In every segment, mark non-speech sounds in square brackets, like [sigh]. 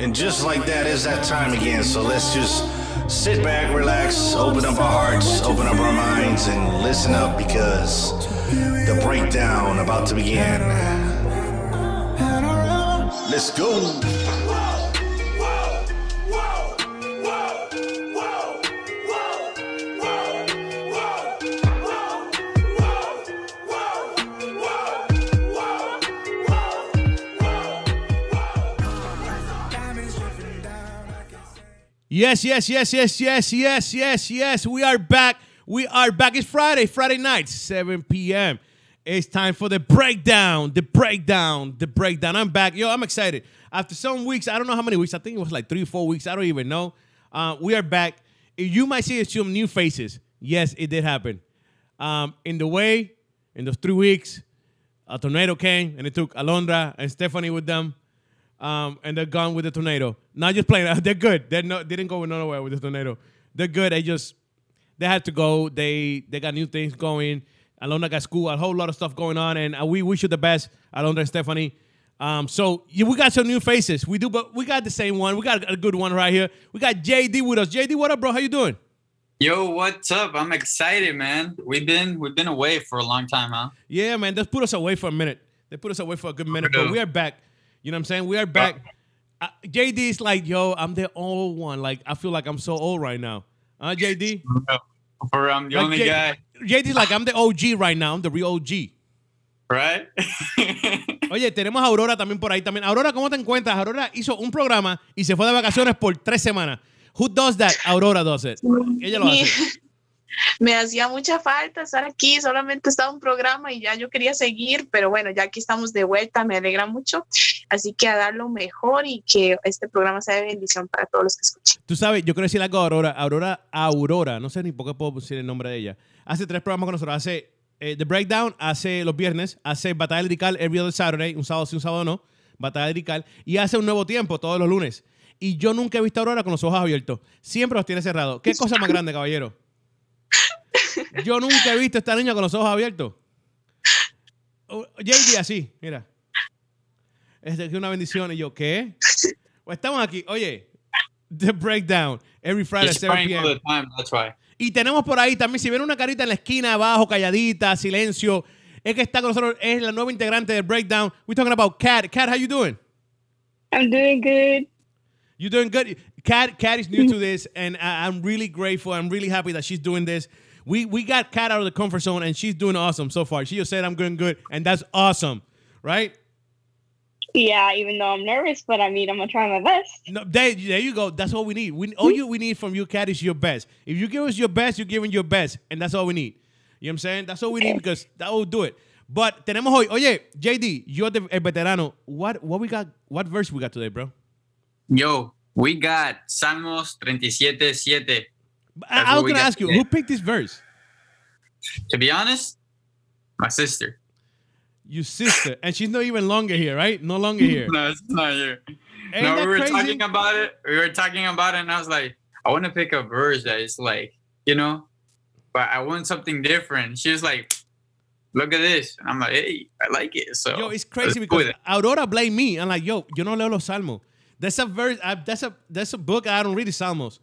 And just like that, it's that time again. So let's just sit back, relax, open up our hearts, open up our minds, and listen up because the breakdown about to begin. Let's go. Yes, yes, yes, yes, yes, yes, yes, yes. We are back. We are back. It's Friday, Friday night, 7 p.m. It's time for the breakdown, the breakdown, the breakdown. I'm back. Yo, I'm excited. After some weeks, I don't know how many weeks, I think it was like three, four weeks. I don't even know. Uh, we are back. You might see some new faces. Yes, it did happen. Um, in the way, in those three weeks, a tornado came and it took Alondra and Stephanie with them um, and they're gone with the tornado. Not just playing. [laughs] They're good. They're no, they didn't go nowhere with the tornado. They're good. They just they had to go. They they got new things going. Alona got school, a whole lot of stuff going on, and uh, we wish you the best, Alondra and Stephanie. Um, so yeah, we got some new faces. We do, but we got the same one. We got a good one right here. We got JD with us. JD, what up, bro? How you doing? Yo, what's up? I'm excited, man. We've been we've been away for a long time, huh? Yeah, man. They put us away for a minute. They put us away for a good minute, but we are back. You know what I'm saying? We are back. Uh, JD is like, yo, I'm the old one. Like, I feel like I'm so old right now. Huh, JD? For I'm the Like, only J- guy, JD's like, I'm the OG right now. I'm the real OG. right? [laughs] Oye, tenemos a Aurora también por ahí también. Aurora, ¿cómo te encuentras? Aurora hizo un programa y se fue de vacaciones por tres semanas. Who does that? Aurora does it. Ella lo hace. [laughs] Me hacía mucha falta estar aquí, solamente estaba un programa y ya yo quería seguir, pero bueno, ya aquí estamos de vuelta, me alegra mucho. Así que a dar lo mejor y que este programa sea de bendición para todos los que escuchen. Tú sabes, yo quiero decir algo a Aurora. Aurora, Aurora, no sé ni por qué puedo decir el nombre de ella. Hace tres programas con nosotros. Hace eh, The Breakdown, hace los viernes, hace Batalla Lirical every other Saturday, un sábado sí, un sábado no, Batalla Lirical, y hace un nuevo tiempo todos los lunes. Y yo nunca he visto a Aurora con los ojos abiertos. Siempre los tiene cerrados. ¿Qué cosa más grande, caballero? Yo nunca he visto a esta niña con los ojos abiertos. Oh, JD así, mira. Es de que una bendición. Y yo, ¿qué? Pues estamos aquí. Oye, The Breakdown, every Friday He's 7 praying all p.m. the time. That's why. Y tenemos por ahí también, si ven una carita en la esquina abajo, calladita, silencio, es que está con nosotros, es la nueva integrante de Breakdown. We're talking about Kat. Kat, how you doing? I'm doing good. You doing good? Kat, Kat is new to [laughs] this, and I'm really grateful. I'm really happy that she's doing this. We we got Kat out of the comfort zone, and she's doing awesome so far. She just said I'm doing good, and that's awesome, right? Yeah, even though I'm nervous, but I mean, I'm gonna try my best. No, there, there you go. That's all we need. We, all you we need from you, Kat, is your best. If you give us your best, you're giving your best, and that's all we need. You know what I'm saying? That's all we need because that will do it. But tenemos hoy, oye, JD, you're the el veterano. What what we got? What verse we got today, bro? Yo, we got Salmos 37, 7. I, I was gonna ask you, who picked this verse? To be honest, my sister. Your sister, and she's not even longer here, right? No longer [laughs] here. No, it's not here. Ain't no, we were crazy? talking about it. We were talking about it, and I was like, I want to pick a verse that is like, you know, but I want something different. She was like, look at this. And I'm like, hey, I like it. So Yo, it's crazy because it. Aurora blame me. I'm like, yo, yo no leo los salmos. That's a verse. I, that's a that's a book I don't read the salmos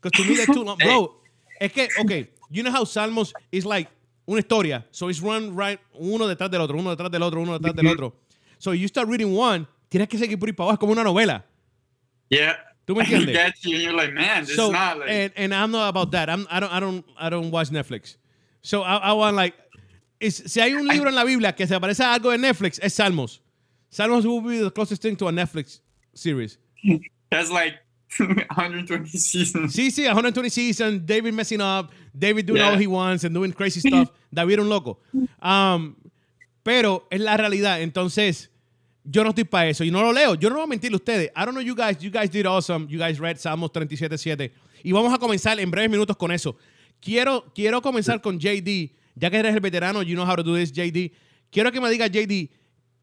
because to me they're too long, [laughs] bro. Es que okay, you know how salmos is like una historia, so it's run right uno detrás del otro, uno detrás del otro, uno detrás del otro. So you start reading one, tienes que seguir por ahí para abajo es como una novela. Yeah. ¿Tú me [laughs] entiendes? get you. And you're like, man, this so is not like. and, and I'm not about that. I'm I don't I don't I don't watch Netflix. So I, I want like is, si hay un libro en la Biblia que se parece a algo de Netflix es Salmos. Salmos will be the closest thing to a Netflix series. That's like [laughs] 120 seasons. Sí, sí, 120 seasons, David messing up, David doing Yeah. all he wants and doing crazy stuff. [laughs] David era un loco. Um, pero es la realidad. Entonces, yo no estoy para eso. Y no lo leo. Yo no voy a mentirle a ustedes. I don't know you guys. You guys did awesome. You guys read Salmos 37.7. Y vamos a comenzar en breves minutos con eso. Quiero, quiero comenzar con JD. Ya que eres el veterano, you know how to do this, JD. Quiero que me digas, JD,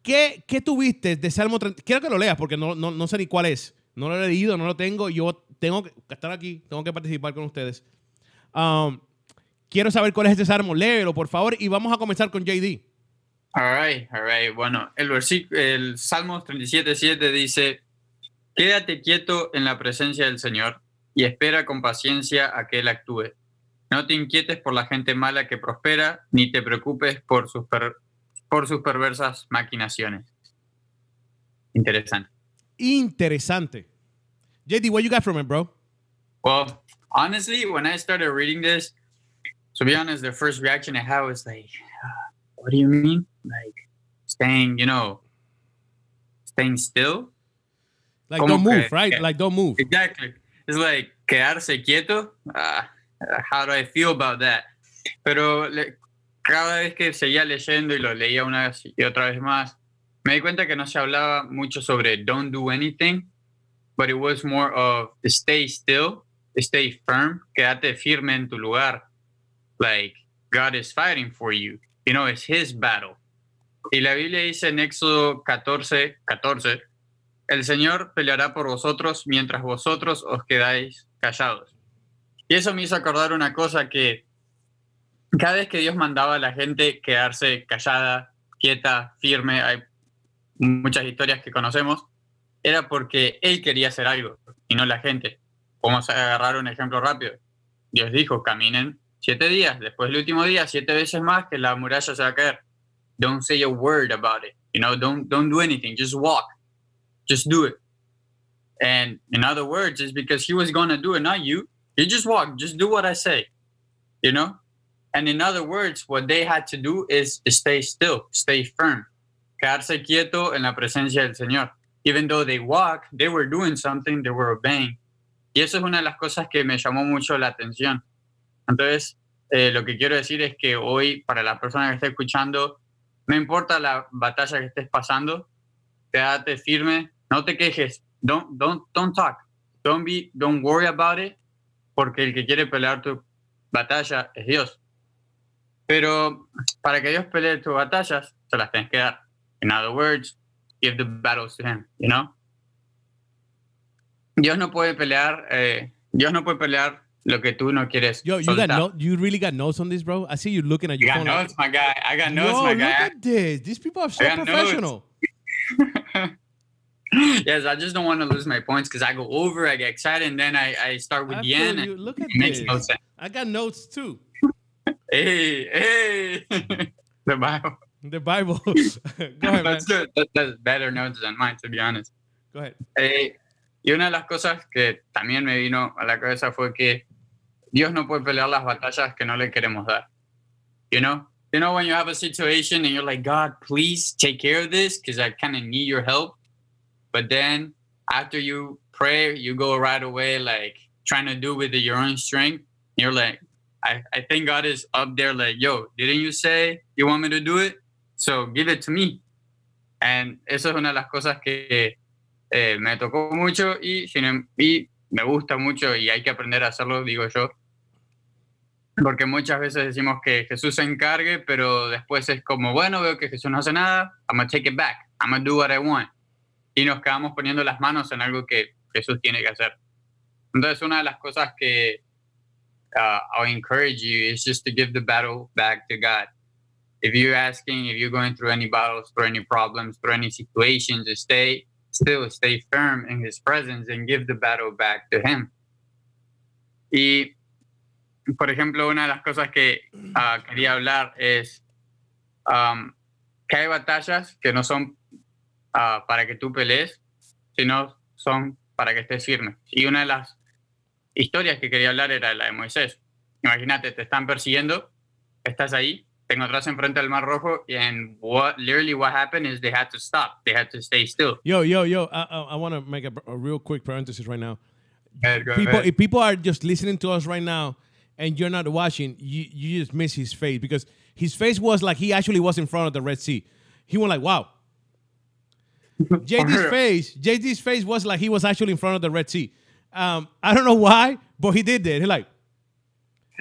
¿qué, qué tuviste de Salmo 30? Quiero que lo leas porque no, no, no sé ni cuál es. No lo he leído, no lo tengo. Yo tengo que estar aquí, tengo que participar con ustedes. Um, quiero saber cuál es este salmo. Léelo, por favor, y vamos a comenzar con JD. All right, all right. Bueno, el versículo, el Salmos 37, 7 dice, Quédate quieto en la presencia del Señor y espera con paciencia a que Él actúe. No te inquietes por la gente mala que prospera, ni te preocupes por sus, por sus perversas maquinaciones. Interesante. Interesante. JD, what you got from it, bro? Well, honestly, when I started reading this, to be honest, the first reaction I had was like, "Uh, "What do you mean? Like staying, you know, staying still?" Like, Como don't move, que- right? que- Like, don't move. Exactly. It's like quedarse quieto. Ah, how do I feel about that? Pero le- cada vez que seguía leyendo y lo leía una vez y otra vez más, me di cuenta que no se hablaba mucho sobre don't do anything, but it was more of stay still, stay firm, quédate firme en tu lugar. Like God is fighting for you. You know, it's his battle. Y la Biblia dice en Éxodo 14, 14, el Señor peleará por vosotros mientras vosotros os quedáis callados. Y eso me hizo acordar una cosa que cada vez que Dios mandaba a la gente quedarse callada, quieta, firme, muchas historias que conocemos, era porque Él quería hacer algo y no la gente. Vamos a agarrar un ejemplo rápido. Dios dijo, caminen siete días, después del último día, siete veces más que la muralla se va a caer. Don't say a word about it. You know, don't, don't do anything, just walk just do it. And in other words, it's because he was going to do it, not you. You just walk, just do what I say, you know? And in other words, what they had to do is stay still, stay firm, quedarse quieto en la presencia del Señor. Even though they walk, they were doing something, they were obeying. Y eso es una de las cosas que me llamó mucho la atención. Entonces, eh, lo que quiero decir es que hoy, para la persona que esté escuchando, no importa la batalla que estés pasando, quédate firme, no te quejes, don't, don't, don't talk, don't be, don't worry about it, porque el que quiere pelear tu batalla es Dios. Pero para que Dios pelee tus batallas, se las tienes que dar. In other words, give the battles to him, you know? Dios no puede pelear, eh, Dios no puede pelear lo que tú no quieres. Yo, you got soltar. no, you really got notes on this, bro? I see you looking at You your got phone. like- notes, my guy. I got notes, Yo, my look at this. These people are so professional. [laughs] yes, I just don't want to lose my points because I go over, I get excited, and then I, I start with I the end. you. Look at it makes no sense. I got notes too. [laughs] Hey, hey, [laughs] the Bible. The Bible. [laughs] [laughs] Go ahead, man. That's good. That, that's better notes than mine, to be honest. Go ahead. Eh, y una de las cosas que también me vino a la cabeza fue que Dios no puede pelear las batallas que no le queremos dar. You know? You know when you have a situation and you're like, God, please take care of this because I kind of need your help. But then after you pray, you go right away like trying to do with your own strength. You're like, I, I think God is up there like, yo, didn't you say you want me to do it? So give it to me. And eso es una de las cosas que eh, me tocó mucho y, y me gusta mucho y hay que aprender a hacerlo, digo yo. Porque muchas veces decimos que Jesús se encargue, pero después es como, bueno, veo que Jesús no hace nada, I'm gonna take it back, I'm gonna do what I want. Y nos quedamos poniendo las manos en algo que Jesús tiene que hacer. Entonces, una de las cosas que uh, encourage you is just to give the battle back to God. If you're asking, if you're going through any battles, through any problems, through any situations, just stay still, stay firm in His presence and give the battle back to Him. Y, por ejemplo, una de las cosas que ah, quería hablar es um, que hay batallas que no son ah, para que tú pelees, sino son para que estés firme. Y una de las historias que quería hablar era la de Moisés. Imagínate, te están persiguiendo, estás ahí, te encontrás enfrente del Mar Rojo, and what literally what happened is they had to stop, they had to stay still. Yo, yo, yo. I, I, I want to make a, a real quick parenthesis right now. Ahead, People, ahead. if people are just listening to us right now and you're not watching, you, you just miss his face because his face was like he actually was in front of the Red Sea. He went like, wow. [laughs] JD's face, JD's face was like he was actually in front of the Red Sea. Um, I don't know why, but he did that. He like,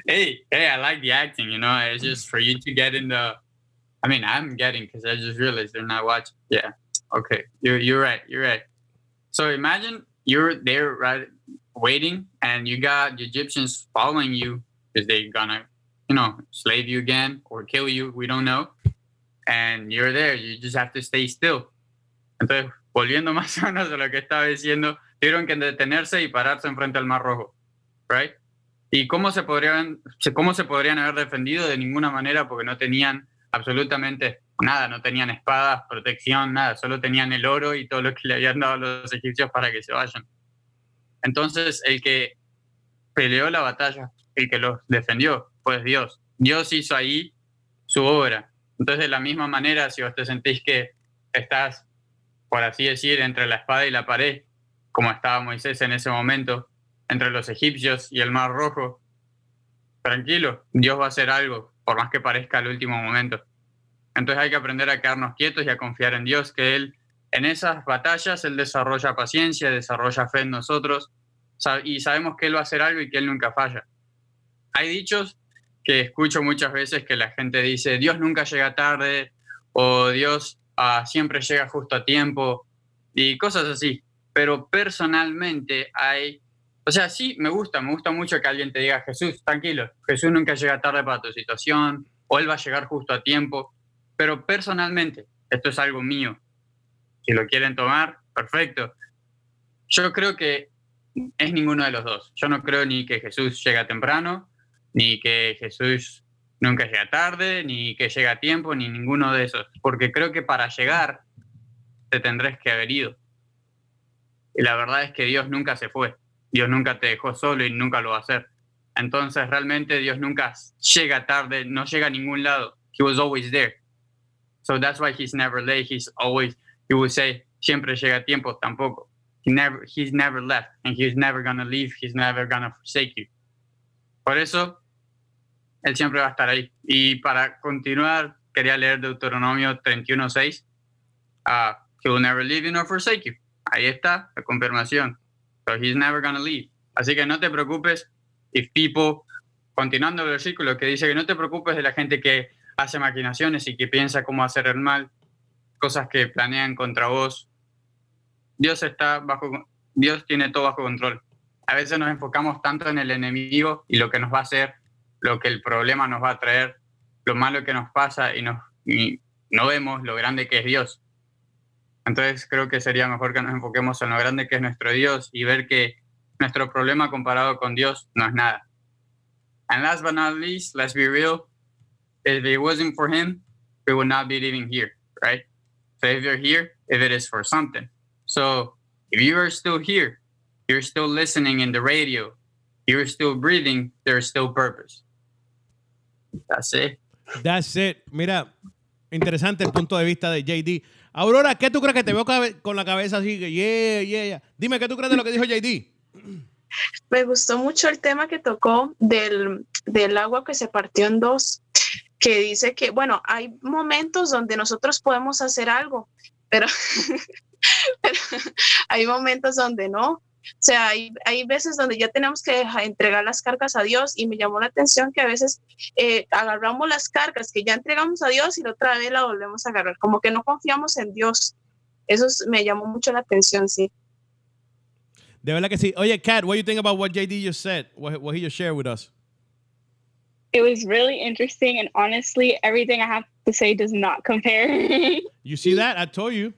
hey, hey, I like the acting, you know, it's just for you to get in the, I mean, I'm getting, because I just realized they're not watching. Yeah, okay, you're, you're right, you're right. So imagine you're there, right, waiting, and you got the Egyptians following you, because they're gonna, you know, slave you again or kill you, we don't know. And you're there, you just have to stay still. Entonces, volviendo [laughs] más o menos a lo que estaba diciendo, tuvieron que detenerse y pararse enfrente al Mar Rojo, right? ¿Y cómo se podrían, cómo se podrían haber defendido? De ninguna manera, porque no tenían absolutamente nada, no tenían espadas, protección, nada, solo tenían el oro y todo lo que le habían dado los egipcios para que se vayan. Entonces, el que peleó la batalla, el que los defendió, pues Dios. Dios hizo ahí su obra. Entonces, de la misma manera, si vos te sentís que estás, por así decir, entre la espada y la pared, como estaba Moisés en ese momento, entre los egipcios y el Mar Rojo, tranquilo, Dios va a hacer algo, por más que parezca el último momento. Entonces hay que aprender a quedarnos quietos y a confiar en Dios, que Él en esas batallas, Él desarrolla paciencia, desarrolla fe en nosotros y sabemos que Él va a hacer algo y que Él nunca falla. Hay dichos que escucho muchas veces que la gente dice, Dios nunca llega tarde o Dios ah, siempre llega justo a tiempo y cosas así. Pero personalmente hay, o sea, sí, me gusta, me gusta mucho que alguien te diga, Jesús, tranquilo, Jesús nunca llega tarde para tu situación o Él va a llegar justo a tiempo. Pero personalmente, esto es algo mío. Si lo quieren tomar, perfecto. Yo creo que es ninguno de los dos. Yo no creo ni que Jesús llega temprano, ni que Jesús nunca llega tarde, ni que llega a tiempo, ni ninguno de esos. Porque creo que para llegar te tendrás que haber ido. Y la verdad es que Dios nunca se fue. Dios nunca te dejó solo y nunca lo va a hacer. Entonces realmente Dios nunca llega tarde, no llega a ningún lado. He was always there. So that's why he's never late. He's always, he would say, siempre llega a tiempo, tampoco. He never, he's never left, and he's never gonna leave. He's never gonna forsake you. Por eso, él siempre va a estar ahí. Y para continuar, quería leer Deuteronomio 31:6. Uh, he will never leave you nor forsake you. Ahí está la confirmación. So he's never gonna leave. Así que no te preocupes if people, continuando el versículo que dice que no te preocupes de la gente que hace maquinaciones y que piensa cómo hacer el mal, cosas que planean contra vos. Dios está bajo, Dios tiene todo bajo control. A veces nos enfocamos tanto en el enemigo y lo que nos va a hacer, lo que el problema nos va a traer, lo malo que nos pasa y, nos, no vemos lo grande que es Dios. Entonces creo que sería mejor que nos enfoquemos en lo grande que es nuestro Dios y ver que nuestro problema comparado con Dios no es nada. And last but not least, let's be real, if it wasn't for him, we would not be living here, right? So if you're here, if it is for something. So if you are still here, you're still listening in the radio, you're still breathing, there's still purpose. That's it. That's it. Mira, interesante el punto de vista de JD. Aurora, ¿qué tú crees que te veo con la cabeza así? Yeah, yeah, yeah. Dime, ¿qué tú crees de lo que dijo JD? Me gustó mucho el tema que tocó del, del agua que se partió en dos que dice que, bueno, hay momentos donde nosotros podemos hacer algo, pero, [laughs] hay momentos donde no. O sea, hay, hay, veces donde ya tenemos que entregar las cargas a Dios y me llamó la atención que a veces eh, agarramos las cargas que ya entregamos a Dios y la otra vez la volvemos a agarrar, como que no confiamos en Dios. Eso me llamó mucho la atención, sí. De verdad que sí. Oye, Kat, what do you think about what JD just said? What, what he just shared with us? it was really interesting and honestly everything i have to say does not compare [laughs] you see that i told you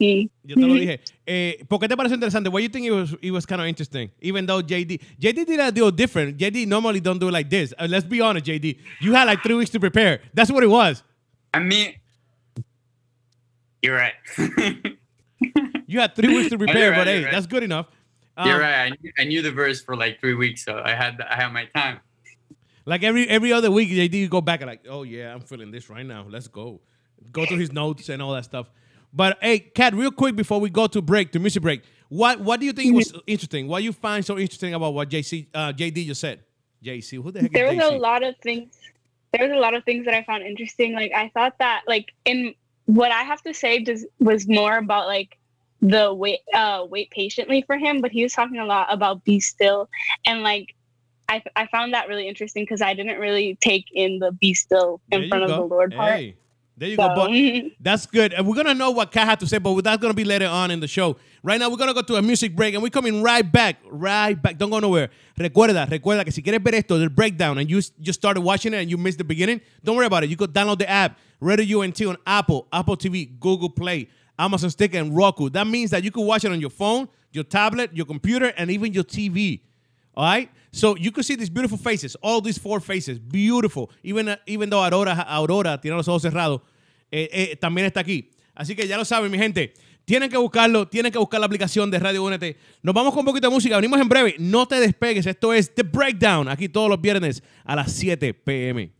sí. Yo te lo dije. Eh, ¿Por qué te parece interesante? Why you think it was it was kind of interesting? Even though JD JD did a deal different. JD normally don't do it like this. Uh, let's be honest, JD. You had like three weeks to prepare. That's what it was. I mean, you're right. you had three weeks to [laughs] prepare, right, but hey, right. that's good enough. Um, You're right. I knew, I knew, the verse for like three weeks, so I had I had my time. Like every every other week, JD do go back and like, oh yeah, I'm feeling this right now. Let's go, go through his notes and all that stuff. But hey, Kat, real quick before we go to break, to music break, what what do you think was interesting? What you find so interesting about what JC uh, JD just said? JC, who the heck? There was a lot of things. There was a lot of things that I found interesting. Like I thought that like in what I have to say just was more about like the wait uh wait patiently for him but he was talking a lot about be still and like i i found that really interesting because i didn't really take in the be still in front of the lord part hey. There you so. go. But [laughs] mhm. that's good. And we're gonna know what Kat had to say, but that's gonna be later on in the show. Right now, we're gonna go to a music break, and we're coming right back, right back. Don't go nowhere. Recuerda, recuerda que si quieres ver esto, the breakdown, and you just started watching it and you missed the beginning, don't worry about it. You could download the app, Radio UNT on Apple, Apple TV, Google Play, Amazon Stick, and Roku. That means that you can watch it on your phone, your tablet, your computer, and even your TV. All right. So you can see these beautiful faces, all these four faces, beautiful. Even, uh, even though Aurora, Aurora tiene los ojos cerrados, eh, eh, también está aquí. Así que ya lo saben, mi gente. Tienen que buscarlo, tienen que buscar la aplicación de Radio Únete. Nos vamos con un poquito de música, venimos en breve. No te despegues, esto es The Breakdown, aquí todos los viernes a las 7 pm.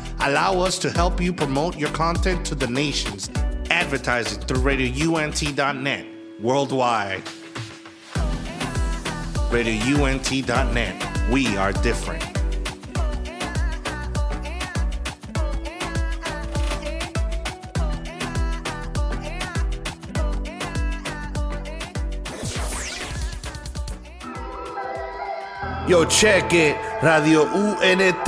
Allow us to help you promote your content to the nations. Advertising through radiount.net worldwide. radiount.net. We are different. Yo, check it. Radio UNT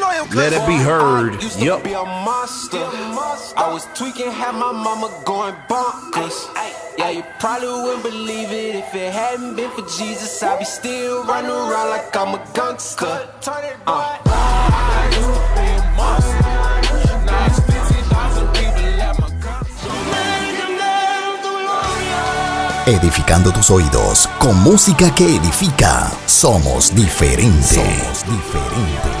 let it be heard. Yup. I was tweaking, had my mama going bonkers. Yeah, you probably wouldn't believe it if it hadn't been for Jesus. I'd be still running around like I'm a gangster. Uh. Edificando tus oídos con música que edifica. Somos diferentes. Somos diferentes.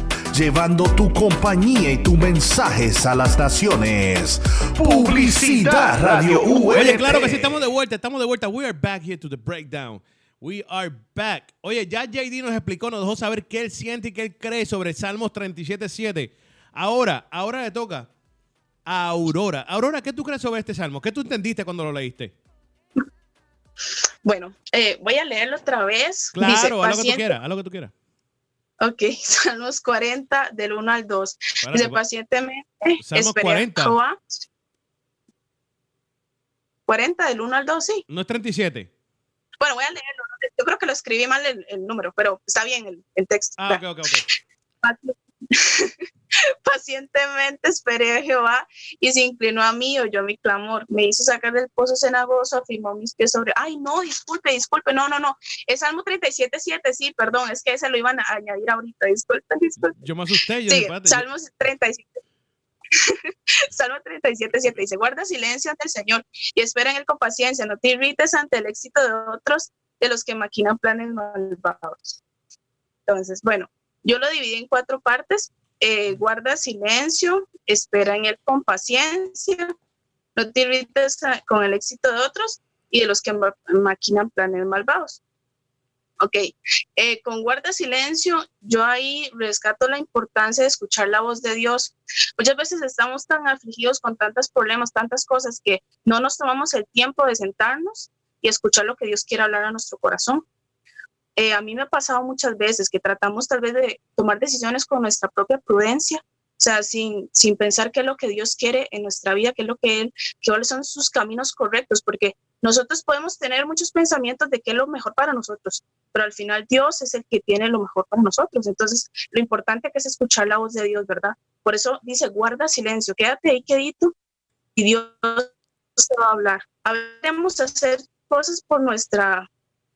llevando tu compañía y tus mensajes a las naciones. Publicidad Radio UNT. Oye, claro que sí, estamos de vuelta, estamos de vuelta. We are back here to the breakdown. We are back. Oye, ya JD nos explicó, nos dejó saber qué él siente y qué él cree sobre Salmos 37.7. Ahora, ahora le toca a Aurora. Aurora, ¿qué tú crees sobre este salmo? ¿Qué tú entendiste cuando lo leíste? Bueno, eh, voy a leerlo otra vez. Claro, Dice, haz lo que tú "Paciente- quieras, haz lo que tú quieras. Ok, [laughs] Salmos 40 del 1 al 2. Párate, Dice pacientemente, Salmos esperé a 40. Jehová. 40 del 1 al 2, sí. No es 37. Bueno, voy a leerlo. Yo creo que lo escribí mal el, el número, pero está bien el, el texto. Ah, ok, ok, ok. [laughs] [laughs] Pacientemente esperé a Jehová y se inclinó a mí, oyó mi clamor. Me hizo sacar del pozo cenagoso, afirmó mis pies sobre. Ay, no, disculpe, disculpe, no, no, no. Es Salmo 37, 7, sí, perdón, es que ese lo iban a añadir ahorita. Disculpen, disculpen. Yo me asusté. Yo Sí, Salmos 37. Salmo 37, 7 [laughs] dice, guarda silencio ante el Señor y espera en él con paciencia, no te irrites ante el éxito de otros, de los que maquinan planes malvados. Entonces, bueno, yo lo dividí en cuatro partes. Eh, guarda silencio, espera en él con paciencia, no te irrites con el éxito de otros y de los que maquinan planes malvados. Ok, eh, con guarda silencio, yo ahí rescato la importancia de escuchar la voz de Dios. Muchas veces estamos tan afligidos con tantos problemas, tantas cosas, que no nos tomamos el tiempo de sentarnos y escuchar lo que Dios quiere hablar a nuestro corazón. Eh, a mí me ha pasado muchas veces que tratamos tal vez de tomar decisiones con nuestra propia prudencia, o sea, sin, sin pensar qué es lo que Dios quiere en nuestra vida, qué es lo que Él, cuáles son sus caminos correctos, porque nosotros podemos tener muchos pensamientos de qué es lo mejor para nosotros, pero al final Dios es el que tiene lo mejor para nosotros. Entonces, lo importante es escuchar la voz de Dios, ¿verdad? Por eso dice, guarda silencio, quédate ahí quedito y Dios te va a hablar. Hablemos hacer cosas por nuestra,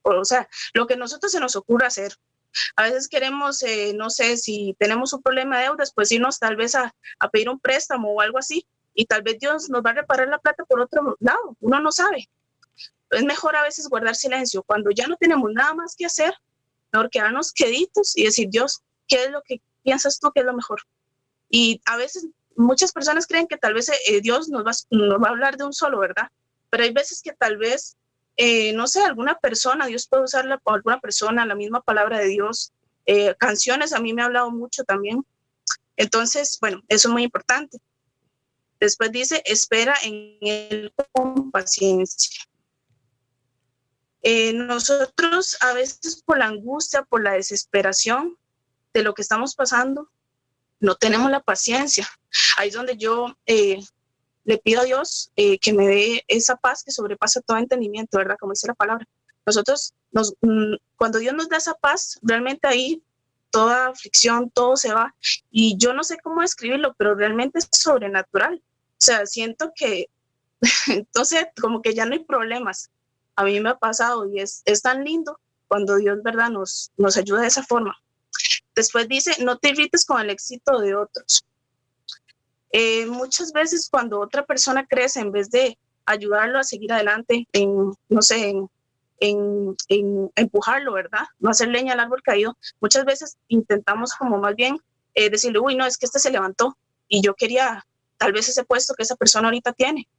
o sea, lo que a nosotros se nos ocurra hacer. A veces queremos, eh, no sé, si tenemos un problema de deudas, pues irnos tal vez a, a pedir un préstamo o algo así, y tal vez Dios nos va a reparar la plata por otro lado, uno no sabe es mejor a veces guardar silencio. Cuando ya no tenemos nada más que hacer, mejor quedarnos queditos y decir, Dios, ¿qué es lo que piensas tú que es lo mejor? Y a veces muchas personas creen que tal vez eh, Dios nos va, nos va, a hablar de un solo, ¿verdad? Pero hay veces que tal vez, eh, no sé, alguna persona, Dios puede usarla por alguna persona, la misma palabra de Dios. Eh, canciones a mí me ha hablado mucho también. Entonces, bueno, eso es muy importante. Después dice, espera en él con paciencia. Eh, nosotros a veces por la angustia, por la desesperación de lo que estamos pasando, no tenemos la paciencia. Ahí es donde yo le pido a Dios eh, que me dé esa paz que sobrepasa todo entendimiento, ¿verdad? Como dice la palabra. Nosotros, nos, mm, cuando Dios nos da esa paz, realmente ahí toda aflicción, todo se va. Y yo no sé cómo describirlo, pero realmente es sobrenatural. O sea, siento que [laughs] entonces como que ya no hay problemas a mí me ha pasado y es, es tan lindo cuando Dios, ¿verdad?, nos, nos ayuda de esa forma. Después dice, no te irrites con el éxito de otros. Eh, muchas veces cuando otra persona crece, en vez de ayudarlo a seguir adelante, en, no sé, en, en, en, empujarlo, ¿verdad? No hacer leña al árbol caído. Muchas veces intentamos como más bien eh, decirle, uy, no, es que este se levantó y yo quería tal vez ese puesto que esa persona ahorita tiene.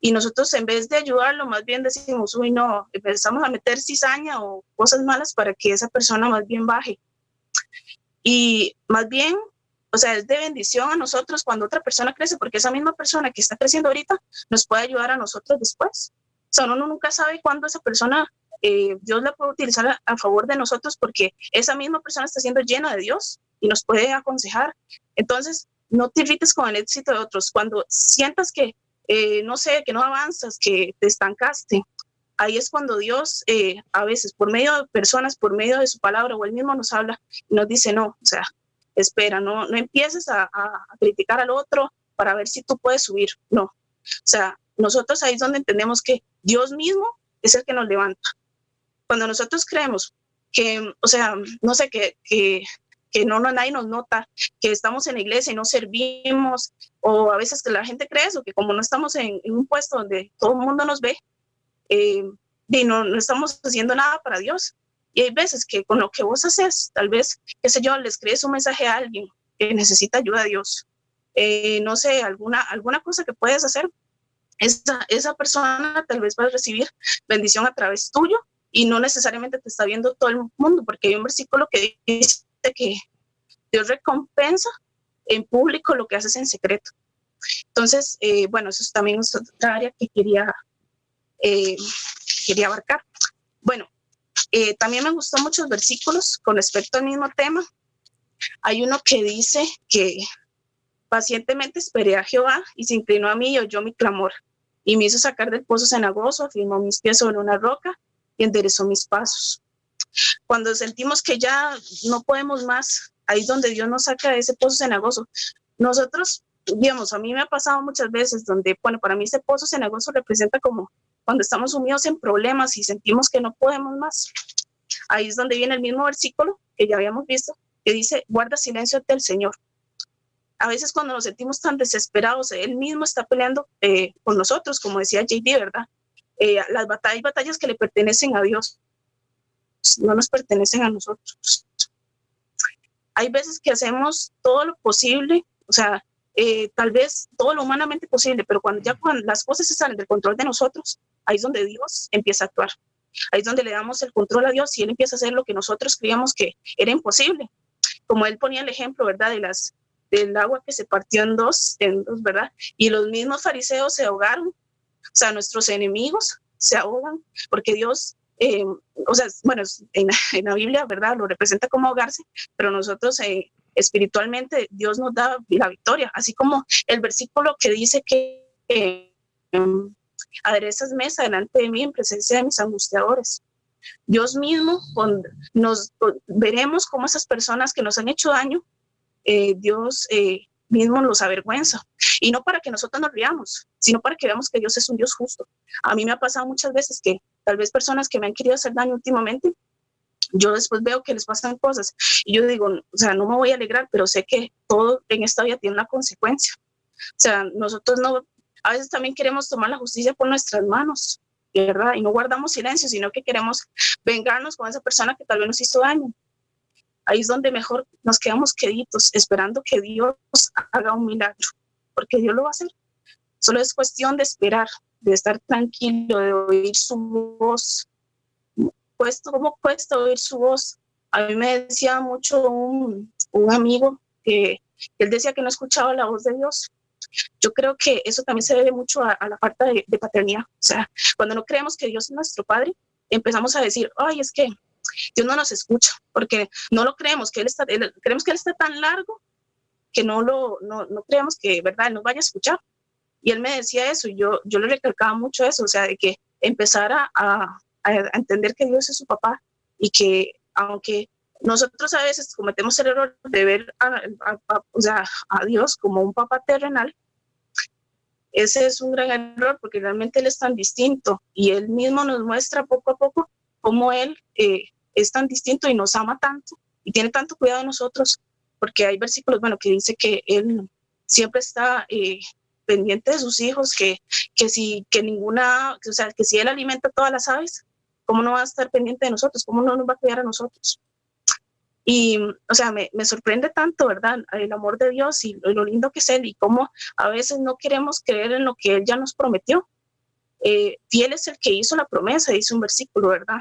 Y nosotros en vez de ayudarlo, más bien decimos, uy, no, empezamos a meter cizaña o cosas malas para que esa persona más bien baje. Y más bien, o sea, es de bendición a nosotros cuando otra persona crece, porque esa misma persona que está creciendo ahorita nos puede ayudar a nosotros después. O sea, uno nunca sabe cuándo esa persona, eh, Dios la puede utilizar a, favor de nosotros, porque esa misma persona está siendo llena de Dios y nos puede aconsejar. Entonces, no te irrites con el éxito de otros. Cuando sientas que eh, no sé, que no avanzas, que te estancaste. Ahí es cuando Dios, eh, a veces por medio de personas, por medio de su palabra o él mismo nos habla y nos dice, no, o sea, espera, no, no empieces a, a criticar al otro para ver si tú puedes subir, no. O sea, nosotros ahí es donde entendemos que Dios mismo es el que nos levanta. Cuando nosotros creemos que, o sea, no sé, que, que que no, no nadie nos nota, que estamos en la iglesia y no servimos, o a veces que la gente cree eso, que como no estamos en, un puesto donde todo el mundo nos ve, eh, y no, no estamos haciendo nada para Dios. Y hay veces que con lo que vos haces, tal vez, qué sé yo, les crees un mensaje a alguien que necesita ayuda de Dios. Eh, no sé, alguna, alguna cosa que puedes hacer, esa, esa persona tal vez va a recibir bendición a través tuyo y no necesariamente te está viendo todo el mundo, porque hay un versículo que dice que Dios recompensa en público lo que haces en secreto. Entonces, eh, bueno, eso también es otra área que quería, eh, quería abarcar. Bueno, eh, también me gustó muchos versículos con respecto al mismo tema. Hay uno que dice que pacientemente esperé a Jehová y se inclinó a mí y oyó mi clamor y me hizo sacar del pozo cenagoso, afirmó mis pies sobre una roca y enderezó mis pasos. Cuando sentimos que ya no podemos más, ahí es donde Dios nos saca de ese pozo cenagoso. Nosotros, digamos, a mí me ha pasado muchas veces donde, bueno, para mí ese pozo cenagoso representa como cuando estamos sumidos en problemas y sentimos que no podemos más. Ahí es donde viene el mismo versículo que ya habíamos visto, que dice, guarda silencio ante el Señor. a veces cuando nos sentimos tan desesperados, Él mismo está peleando eh, nosotros, como decía JD, ¿verdad? Eh, las batallas, batallas que le pertenecen a Dios, no nos pertenecen a nosotros. Hay veces que hacemos todo lo posible, o sea, eh, tal vez todo lo humanamente posible, pero cuando ya cuando las cosas se salen del control de nosotros, ahí es donde Dios empieza a actuar. Ahí es donde le damos el control a Dios y Él empieza a hacer lo que nosotros creíamos que era imposible. Como Él ponía el ejemplo, ¿verdad? De las, del agua que se partió en dos, en dos, ¿verdad? Y los mismos fariseos se ahogaron. O sea, nuestros enemigos se ahogan porque Dios eh, o sea, bueno, [laughs] en, la Biblia, ¿verdad? Lo representa como ahogarse, pero nosotros eh, espiritualmente Dios nos da la victoria, así como el versículo que dice que eh, aderezas mesa delante de mí en presencia de mis angustiadores. Dios mismo, nos veremos como esas personas que nos han hecho daño, eh, Dios eh, mismo los avergüenza. Y no para que nosotros nos riamos, sino para que veamos que Dios es un Dios justo. A mí me ha pasado muchas veces que tal vez personas que me han querido hacer daño últimamente, yo después veo que les pasan cosas y yo digo, o sea, no me voy a alegrar, pero sé que todo en esta vida tiene una consecuencia. O sea, nosotros no, a veces también queremos tomar la justicia por nuestras manos, ¿verdad? Y no guardamos silencio, sino que queremos vengarnos con esa persona que tal vez nos hizo daño. Ahí es donde mejor nos quedamos queditos, esperando que Dios haga un milagro, porque Dios lo va a hacer. Solo es cuestión de esperar, de estar tranquilo, de oír su voz, cuesta, cómo cuesta oír su voz. A mí me decía mucho un, un amigo que, él decía que no escuchaba la voz de Dios. Yo creo que eso también se debe mucho a, la falta de, paternidad. O sea, cuando no creemos que Dios es nuestro Padre, empezamos a decir, ay, es que Dios no nos escucha, porque no lo creemos, que Él está, creemos que Él está tan largo que no lo, no, no creemos que, ¿verdad?, Él nos vaya a escuchar. Y Él me decía eso, y yo, yo le recalcaba mucho eso, o sea, de que empezara a, a, entender que Dios es su papá y que aunque nosotros a veces cometemos el error de ver a, o sea, a Dios como un papá terrenal, ese es un gran error porque realmente Él es tan distinto y Él mismo nos muestra poco a poco cómo Él eh, es tan distinto y nos ama tanto y tiene tanto cuidado de nosotros, porque hay versículos, bueno, que dice que Él siempre está eh, pendiente de sus hijos, que, que si que ninguna, o sea, que si Él alimenta todas las aves, ¿Cómo no va a estar pendiente de nosotros? ¿Cómo no nos va a cuidar a nosotros? Y, o sea, me, me sorprende tanto, ¿verdad? El amor de Dios y lo, lindo que es Él y cómo a veces no queremos creer en lo que Él ya nos prometió. Eh, fiel es el que hizo la promesa, dice un versículo, ¿verdad?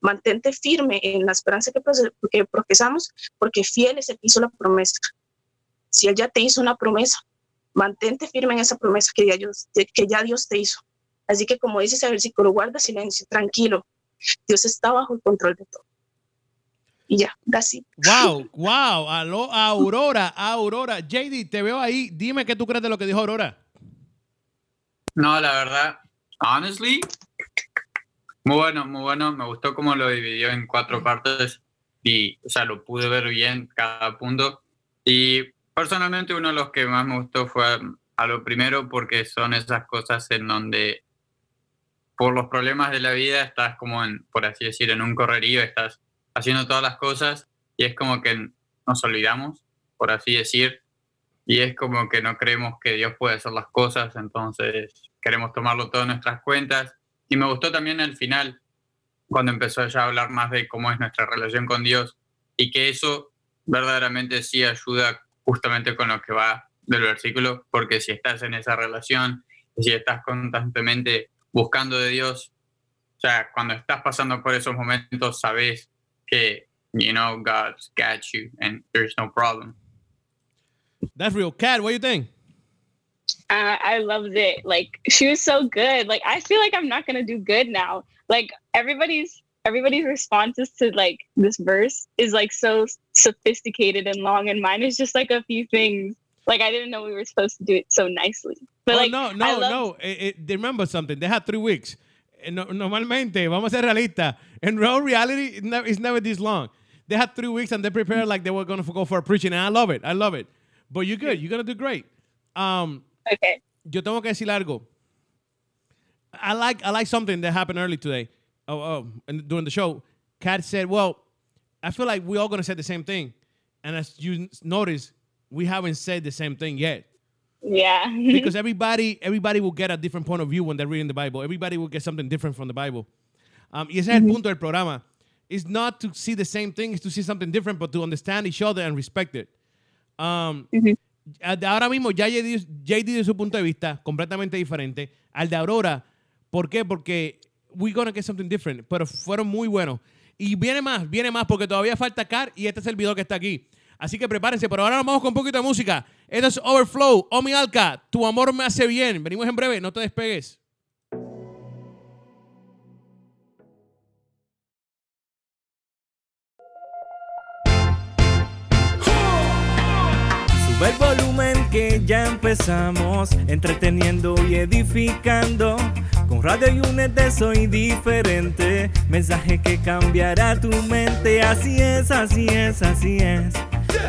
Mantente firme en la esperanza que, que profesamos, porque fiel es el que hizo la promesa. Si Él ya te hizo una promesa, mantente firme en esa promesa que ya Dios, que ya Dios te hizo. Así que como dice ese versículo, guarda silencio, tranquilo, Dios está bajo el control de todo. Y ya, así. Wow, wow. Aló, Aurora, Aurora. JD, te veo ahí. Dime qué tú crees de lo que dijo Aurora. No, la verdad, honestly, muy bueno, muy bueno. Me gustó cómo lo dividió en cuatro partes y, o sea, lo pude ver bien cada punto. Y personalmente uno de los que más me gustó fue a lo primero porque son esas cosas en donde por los problemas de la vida estás como, por así decir, en un correrío, estás haciendo todas las cosas y es como que nos olvidamos, por así decir, y es como que no creemos que Dios puede hacer las cosas, entonces queremos tomarlo todo en nuestras cuentas. Y me gustó también al final, cuando empezó ya a hablar más de cómo es nuestra relación con Dios y que eso verdaderamente sí ayuda justamente con lo que va del versículo, porque si estás en esa relación, si estás constantemente buscando de Dios, o sea, cuando estás pasando por esos momentos, sabes que, you know, God's got you and there's no problem. That's real. Cat, what do you think? Uh, I loved it. Like she was so good. Like I feel like I'm not gonna do good now. Like everybody's everybody's responses to like this verse is like so sophisticated and long, and mine is just like a few things. Like I didn't know we were supposed to do it so nicely. But oh, like, no, no, no. It, it, remember something. They had three weeks. Eh, no, normalmente, vamos a ser realistas. In real reality, it's never, it's never this long. They had three weeks and they prepared like they were going to go for a preaching. And I love it. I love it. But you're good. You're going to do great. Um, okay. Yo tengo que decir algo. I like I like something that happened early today. Oh, oh, and during the show, Kat said, "Well, I feel like we're all gonna say the same thing." And as you notice, we haven't said the same thing yet. Yeah. because [laughs] everybody everybody will get a different point of view when they're reading the Bible. Everybody will get something different from the Bible. Um, y ese es el punto del programa. It's not to see the same thing, it's to see something different, but to understand each other and respect it. Um, a- de Ahora mismo ya JD, JD dio su punto de vista completamente diferente al de Aurora. ¿Por qué? Porque we're gonna get something different. Pero fueron muy buenos. Y viene más, viene más, porque todavía falta Car y este es el video que está aquí. Así que prepárense, pero ahora nos vamos con un poquito de música. Esto es Overflow, Omi Alca, Tu amor me hace bien. Venimos en breve, no te despegues. Sube el volumen que ya empezamos, entreteniendo y edificando. Con Radio y Únete soy diferente, mensaje que cambiará tu mente. Así es, así es, así es.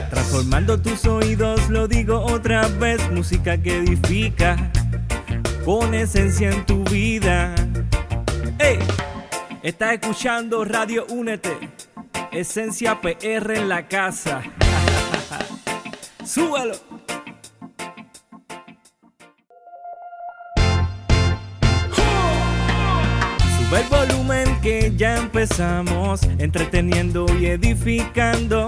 Transformando tus oídos, lo digo otra vez, música que edifica, con esencia en tu vida. ¡Ey! Estás escuchando Radio Únete, esencia PR en la casa. [laughs] Súbalo. Sube el volumen que ya empezamos, entreteniendo y edificando.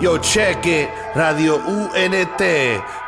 Yo, check it. Radio UNT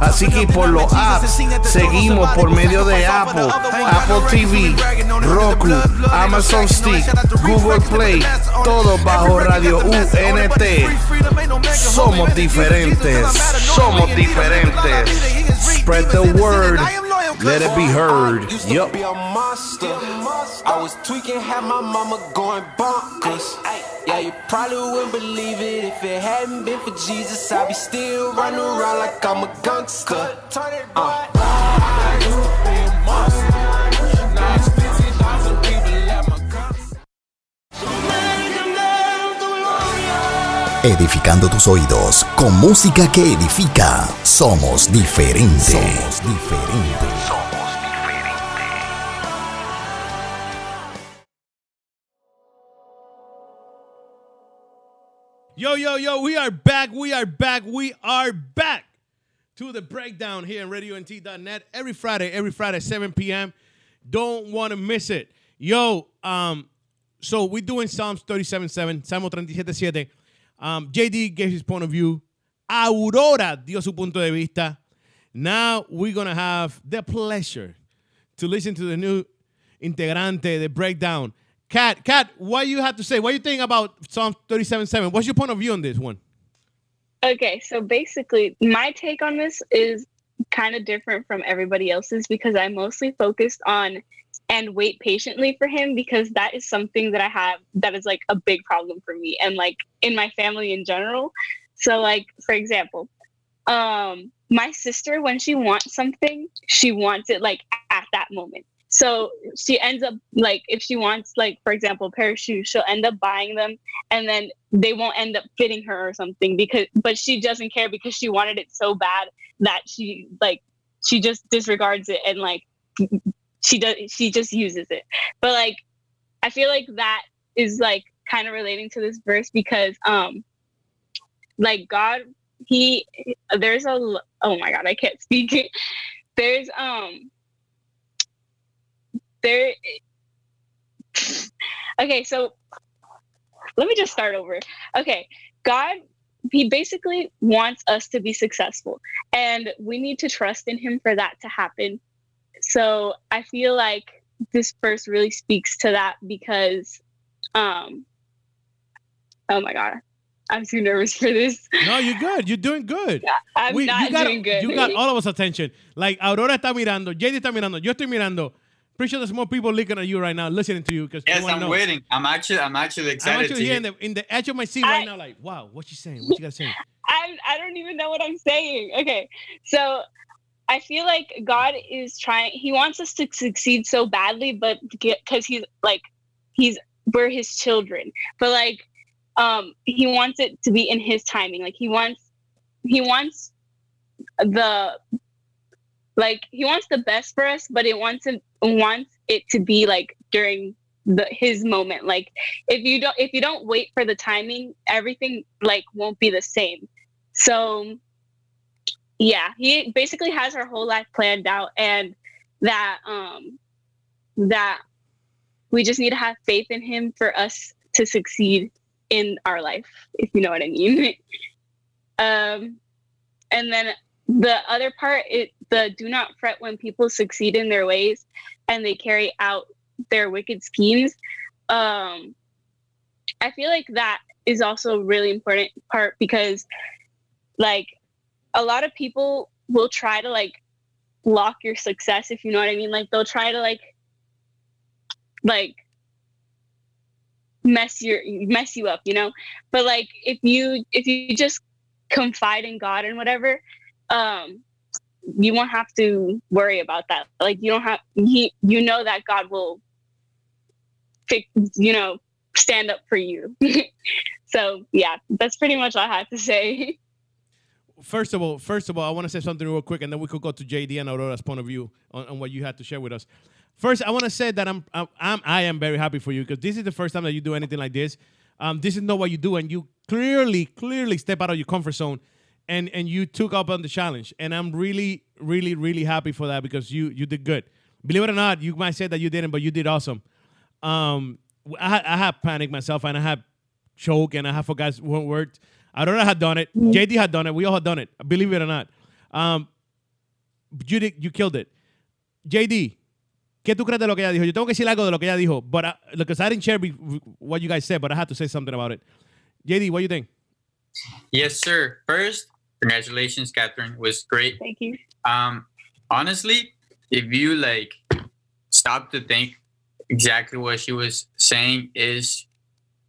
Así que por los apps, seguimos por medio de Apple, Apple TV, Roku, Amazon Stick, Google Play. Todo bajo Radio UNT. Somos diferentes. Somos diferentes. Spread the word. Let it be heard. Yup. I was tweaking, had my mama going bonkers. Yeah, you probably wouldn't believe it if it hadn't been for Jesus. I'd be still running around like I'm a gangster. Uh. Edificando tus oídos con música que edifica. Somos diferentes. Somos diferentes. Yo, yo, yo, we are back. We are back. We are back to the breakdown here on RadioNT.net every Friday, every Friday, 7 p.m. Don't want to miss it. Yo, um, so we're doing Psalms 37.7, Salmo 37.7. Um, JD gave his point of view. Aurora dio su punto de vista. Now we're going to have the pleasure to listen to the new integrante, the breakdown. Kat, Kat, what you have to say? What you think about Psalm 37.7? What's your point of view on this one? Okay, so basically, my take on this is kind of different from everybody else's because I mostly focused on and wait patiently for him because that is something that I have that is like a big problem for me and like in my family in general. So like for example, um my sister when she wants something, she wants it like at that moment. So she ends up like if she wants like for example pair of shoes, she'll end up buying them and then they won't end up fitting her or something because but she doesn't care because she wanted it so bad that she like she just disregards it and like she does she just uses it. But like I feel like that is like kind of relating to this verse because um like God he there's a oh my god I can't speak it. There's um there okay so let me just start over okay god he basically wants us to be successful and we need to trust in him for that to happen so i feel like this verse really speaks to that because um oh my god i'm too nervous for this No, you're good. You're doing good. [laughs] i'm We- not you got, doing good You got all of us attention. Like Aurora está mirando, JD está mirando, yo estoy mirando. Pretty sure there's more people looking at you right now, listening to you because Yes, I'm waiting. I'm actually, I'm actually excited. I'm excited actually to here hear. in the in the edge of my seat right now. Like, wow, what you saying? What you gotta say? [laughs] I I don't even know what I'm saying. Okay, so I feel like God is trying. He wants us to succeed so badly, but because he's like he's we're his children, but like um he wants it to be in his timing. Like he wants he wants the like he wants the best for us, but it wants it wants it to be like during the his moment. Like if you don't if you don't wait for the timing, everything like won't be the same. So yeah, he basically has our whole life planned out and that um that we just need to have faith in him for us to succeed in our life, if you know what I mean. [laughs] um and then the other part it the do not fret when people succeed in their ways and they carry out their wicked schemes. Um I feel like that is also a really important part because like a lot of people will try to like block your success if you know what I mean. Like they'll try to like like mess your mess you up, you know? But like if you if you just confide in God and whatever, um you won't have to worry about that. Like you don't have he you know that God will fix you know stand up for you. [laughs] so yeah, that's pretty much all I have to say. [laughs] First of all, first of all, I want to say something real quick, and then we could go to JD and Aurora's point of view on, on what you had to share with us. First, I want to say that I'm, I'm, I'm I am very happy for you because this is the first time that you do anything like this. Um, this is not what you do, and you clearly, clearly step out of your comfort zone, and and you took up on the challenge, and I'm really, really, really happy for that because you you did good. Believe it or not, you might say that you didn't, but you did awesome. Um, I, had- I had panic myself, and I had choke, and I had forgot what word. Aurora had done it. JD had done it. We all had done it. Believe it or not. Um, you did, you killed it. JD, ¿qué tú crees de lo que ella dijo? Yo tengo que decir algo de lo que ella dijo, but I, because I didn't share what you guys said, but I had to say something about it. JD, what do you think? Yes, sir. First, congratulations, Catherine. Was great. Thank you. Um, honestly, if you like stop to think exactly what she was saying is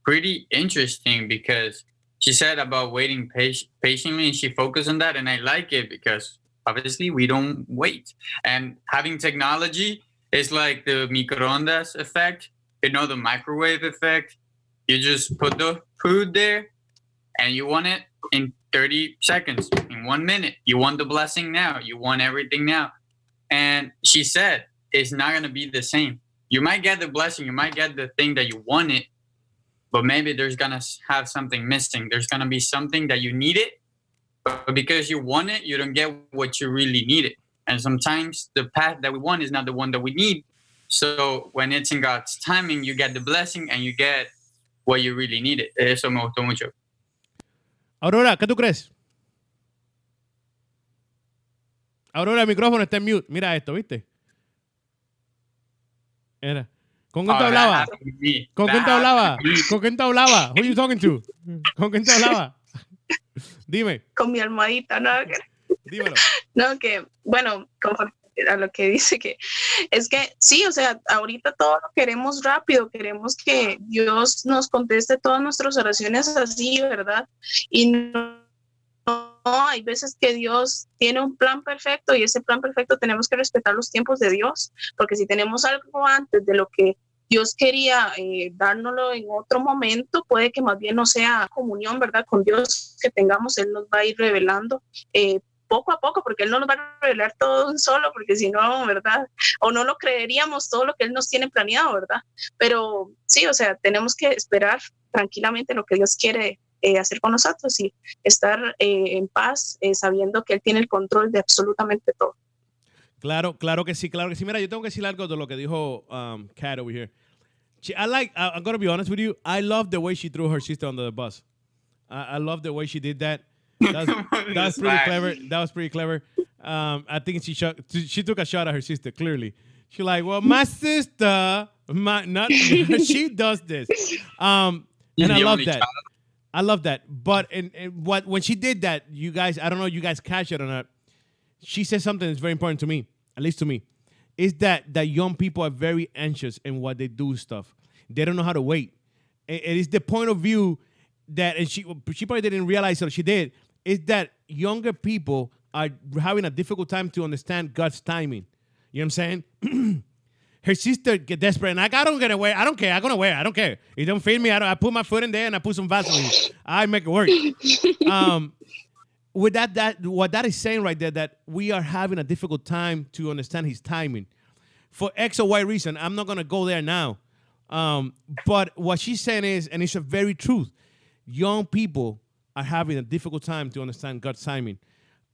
pretty interesting because she said about waiting pat- patiently and she focused on that and I like it because obviously we don't wait and having technology is like the microondas effect you know the microwave effect you just put the food there and you want it in 30 seconds in one minute. You want the blessing now. You want everything now. And she said it's not going to be the same. You might get the blessing you might get the thing that you wanted but maybe there's going to have something missing. There's going to be something that you needed but because you want it you don't get what you really needed. And sometimes the path that we want is not the one that we need. So when it's in god's timing you get the blessing and you get what you really needed. Eso me gustó mucho Aurora, ¿qué tú crees? Aurora, el micrófono está en mute. Mira esto, ¿viste? Era. ¿Con quién te hablaba? ¿Con quién te hablaba? ¿Con quién te hablaba? Who you talking to? ¿Con quién te hablaba? [laughs] Dime, con mi almohadita, ¿no? dímelo. [laughs] No, que, bueno, conforme a lo que [laughs] dice que es que sí, o sea, ahorita todo lo queremos rápido, queremos que Dios nos conteste todas nuestras oraciones así, ¿verdad? Y no, no, hay veces que Dios tiene un plan perfecto y ese plan perfecto tenemos que respetar los tiempos de Dios, porque si tenemos algo antes de lo que Dios quería eh, dárnoslo en otro momento, puede que más bien no sea comunión, ¿verdad? Con Dios que tengamos, Él nos va a ir revelando eh, poco a poco, porque Él no nos va a revelar todo solo, porque si no, ¿verdad? O no lo creeríamos todo lo que Él nos tiene planeado, ¿verdad? Pero sí, o sea, tenemos que esperar tranquilamente lo que Dios quiere eh, hacer con nosotros y estar eh, en paz, eh, sabiendo que Él tiene el control de absolutamente todo. Claro, claro que sí, claro que sí. Mira, yo tengo que decir algo de lo que dijo um, Kat over here. I like, I'm going to be honest with you, I love the way she threw her sister under the bus. I love the way she did that. That was, [laughs] that was pretty clever. That was pretty clever. Um, I think she shot, she took a shot at her sister. Clearly, she like, well, my [laughs] sister, my not [laughs] she does this. Um, and I love that. child. I love that. But and, and what when she did that, you guys, I don't know, you guys catch it or not. She said something that's very important to me, at least to me, is that that young people are very anxious in what they do stuff. They don't know how to wait. It- it is the point of view that, and she she probably didn't realize it, she did, is that younger people are having a difficult time to understand God's timing. You know what I'm saying? [clears throat] her sister get desperate and like, I don't get away. I don't care. I'm gonna wear. I don't care. It don't fit me. I, don't, I put my foot in there and I put some Vaseline. I make it work. [laughs] um, with that, that what that is saying right there, that we are having a difficult time to understand His timing for X or Y reason. I'm not gonna go there now. Um, but what she's saying is, and it's a very truth, young people are having a difficult time to understand God's timing.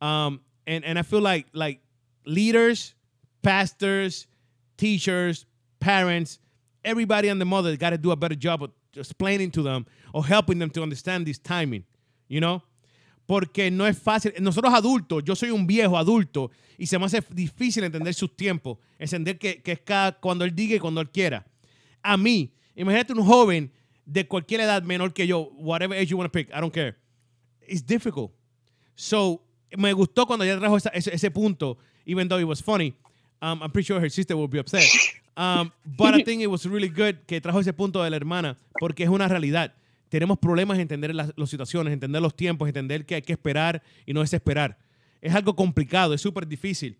Um, and and I feel like like leaders, pastors, teachers, parents, everybody and the mother got to do a better job of explaining to them or helping them to understand this timing, you know? Porque no es fácil. Nosotros adultos, yo soy un viejo adulto y se me hace difícil entender sus tiempos, entender que, que es cada, cuando él diga y cuando él quiera. A mí, imagínate un joven de cualquier edad menor que yo, whatever age you want to pick, I don't care. It's difficult. So, me gustó cuando ella trajo esa- ese, ese punto, even though it was funny. Um, I'm pretty sure her sister will be upset. Um, but I think it was really good que trajo ese punto de la hermana, porque es una realidad. Tenemos problemas en entender las, las situaciones, entender los tiempos, entender que hay que esperar y no desesperar. Es algo complicado, es súper difícil.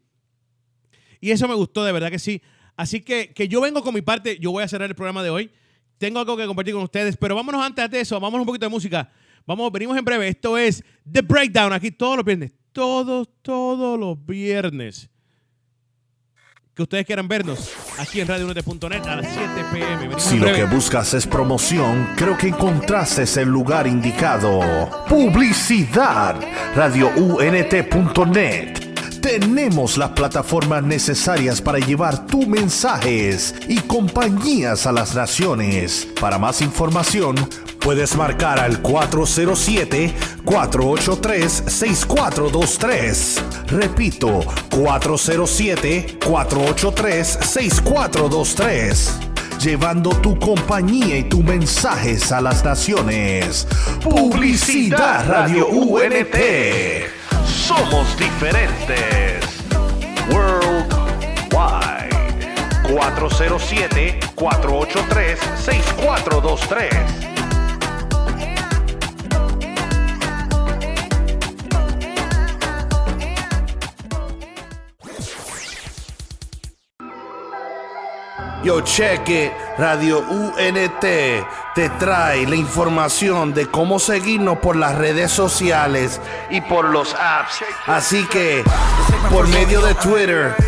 Y eso me gustó, de verdad que sí. Así que, que yo vengo con mi parte, yo voy a cerrar el programa de hoy. Tengo algo que compartir con ustedes, pero vámonos antes de eso, vamos un poquito de música. Vamos, venimos en breve. Esto es The Breakdown, aquí todos los viernes. Todos, todos los viernes. Que ustedes quieran vernos aquí en radiounete.net a las 7 pm. Venimos Si lo que buscas es promoción, creo que encontraste el lugar indicado. Publicidad. RadioUNT.net. Tenemos las plataformas necesarias para llevar tus mensajes y compañías a las naciones. Para más información, puedes marcar al 407-483-6423. Repito, 407-483-6423 llevando tu compañía y tus mensajes a las naciones. Publicidad Radio UNT. Somos diferentes. Worldwide. 407-483-6423. Yo, check it. Radio UNT te trae la información de cómo seguirnos por las redes sociales y por los apps. Así que, por medio de Twitter,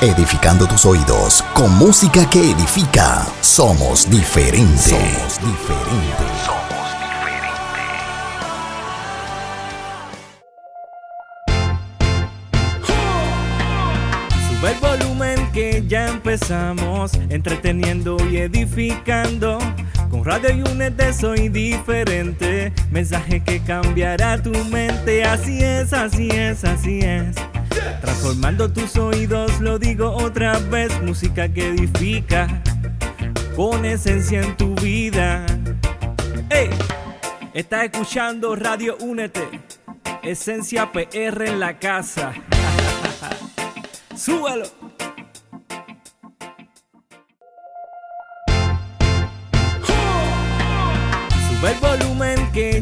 Edificando tus oídos con música que edifica. Somos diferentes. Somos diferentes. Sube el volumen que ya empezamos, entreteniendo y edificando. Con Radio Unete soy diferente, mensaje que cambiará tu mente. Así es, así es, así es. Transformando tus oídos, lo digo otra vez, música que edifica, con esencia en tu vida. Ey, estás escuchando Radio Únete, Esencia PR en la casa. [laughs] Súbalo. Volumen que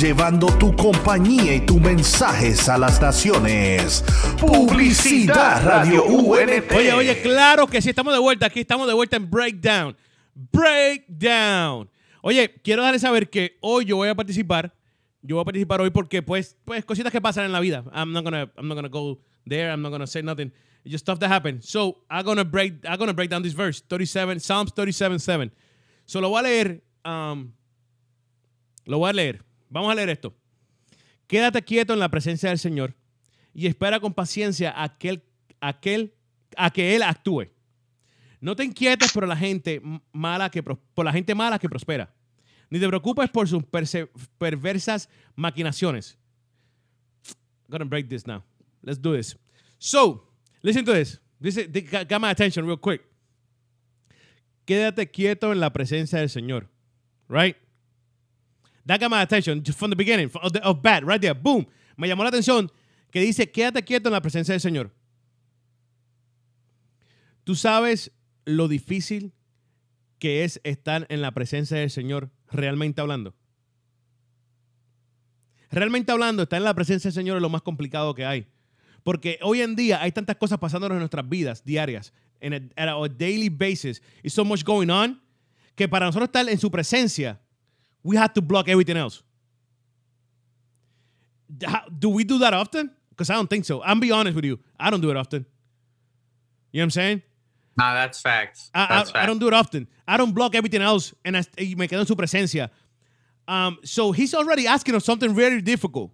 llevando tu compañía y tus mensajes a las naciones. Publicidad Radio UNT. Oye, oye, claro que sí, estamos de vuelta. Aquí estamos de vuelta en Breakdown. Breakdown. Oye, quiero darles saber que hoy yo voy a participar. Yo voy a participar hoy porque, pues, pues cositas que pasan en la vida. I'm not gonna, I'm not gonna go there. I'm not gonna say nothing. It's just stuff that happened. So I'm gonna break, I'm gonna break down this verse, 37, Psalms 37, 7. So lo voy a leer. Um, lo voy a leer. Vamos a leer esto. Quédate quieto en la presencia del Señor y espera con paciencia a, que Él actúe. No te inquietes por la gente mala que, por la gente mala que prospera, ni te preocupes por sus perversas maquinaciones. I'm gonna break this now. Let's do this. So, listen to this. This got my attention real quick. Quédate quieto en la presencia del Señor. Right? That got my attention from the beginning, of, the, bad, right there. Boom. Me llamó la atención que dice, quédate quieto en la presencia del Señor. Tú sabes lo difícil que es estar en la presencia del Señor realmente hablando. Realmente hablando, estar en la presencia del Señor es lo más complicado que hay. Porque hoy en día hay tantas cosas pasándonos en nuestras vidas diarias, en a, daily basis, y so much going on, que para nosotros estar en su presencia we have to block everything else. Do we do that often? Because I don't think so. I'm be honest with you. I don't do it often. You know what I'm saying? No, that's facts. I, that's I, facts. I, don't do it often. I don't block everything else, and I, me quedo en su presencia. Um, so he's already asking us something very difficult.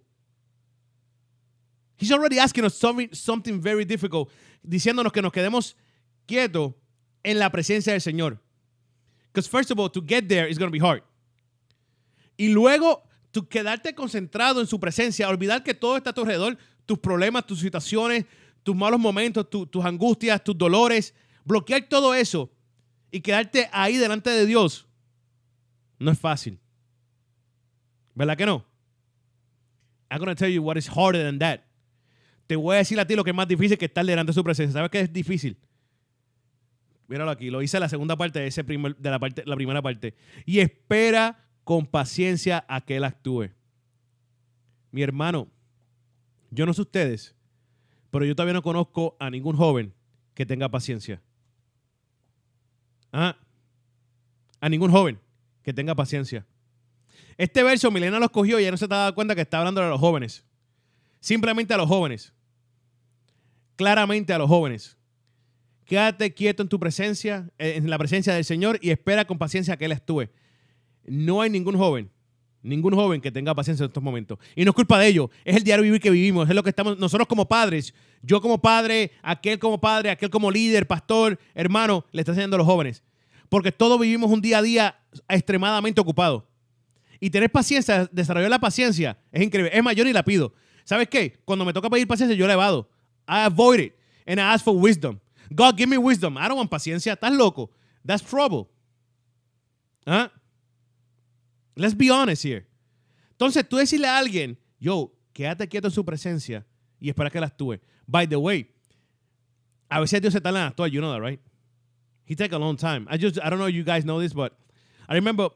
He's already asking us something, something very difficult, diciéndonos que nos quedemos quietos en la presencia del Señor. Because first of all, to get there is going to be hard. Y luego tú quedarte concentrado en su presencia, olvidar que todo está a tu alrededor, tus problemas, tus situaciones, tus malos momentos, tus angustias, tus dolores, bloquear todo eso y quedarte ahí delante de Dios, no es fácil. ¿Verdad que no? I'm going to tell you what is harder than that. Te voy a decir a ti lo que es más difícil que estar delante de su presencia. ¿Sabes qué es difícil? Míralo aquí, lo hice en la segunda parte de, ese primer, de la, parte, la primera parte. Y espera con paciencia a que Él actúe. Mi hermano, yo no sé ustedes, pero yo todavía no conozco a ningún joven que tenga paciencia. ¿Ah? A ningún joven que tenga paciencia. Este verso Milena lo escogió y ya no se te dado cuenta que está hablando a los jóvenes. Simplemente a los jóvenes. Claramente a los jóvenes. Quédate quieto en tu presencia, en la presencia del Señor y espera con paciencia a que Él actúe. No hay ningún joven, ningún joven que tenga paciencia en estos momentos. Y no es culpa de ellos, es el diario vivir que vivimos, es lo que estamos nosotros como padres, yo como padre, aquel como padre, aquel como líder, pastor, hermano, le está enseñando a los jóvenes. Porque todos vivimos un día a día extremadamente ocupado. Y tener paciencia, desarrollar la paciencia, es increíble. Es mayor y la pido. ¿Sabes qué? Cuando me toca pedir paciencia, yo la evado. I avoid it. And I ask for wisdom. God, give me wisdom. I don't want paciencia. Estás loco. That's trouble. ¿Ah? Let's be honest here. Entonces, tú decirle a alguien, yo, quédate quieto en su presencia y espera que él actúe. By the way, a veces Dios se tarda en actuar. You know that, right? He take a long time. I just, I don't know if you guys know this, but I remember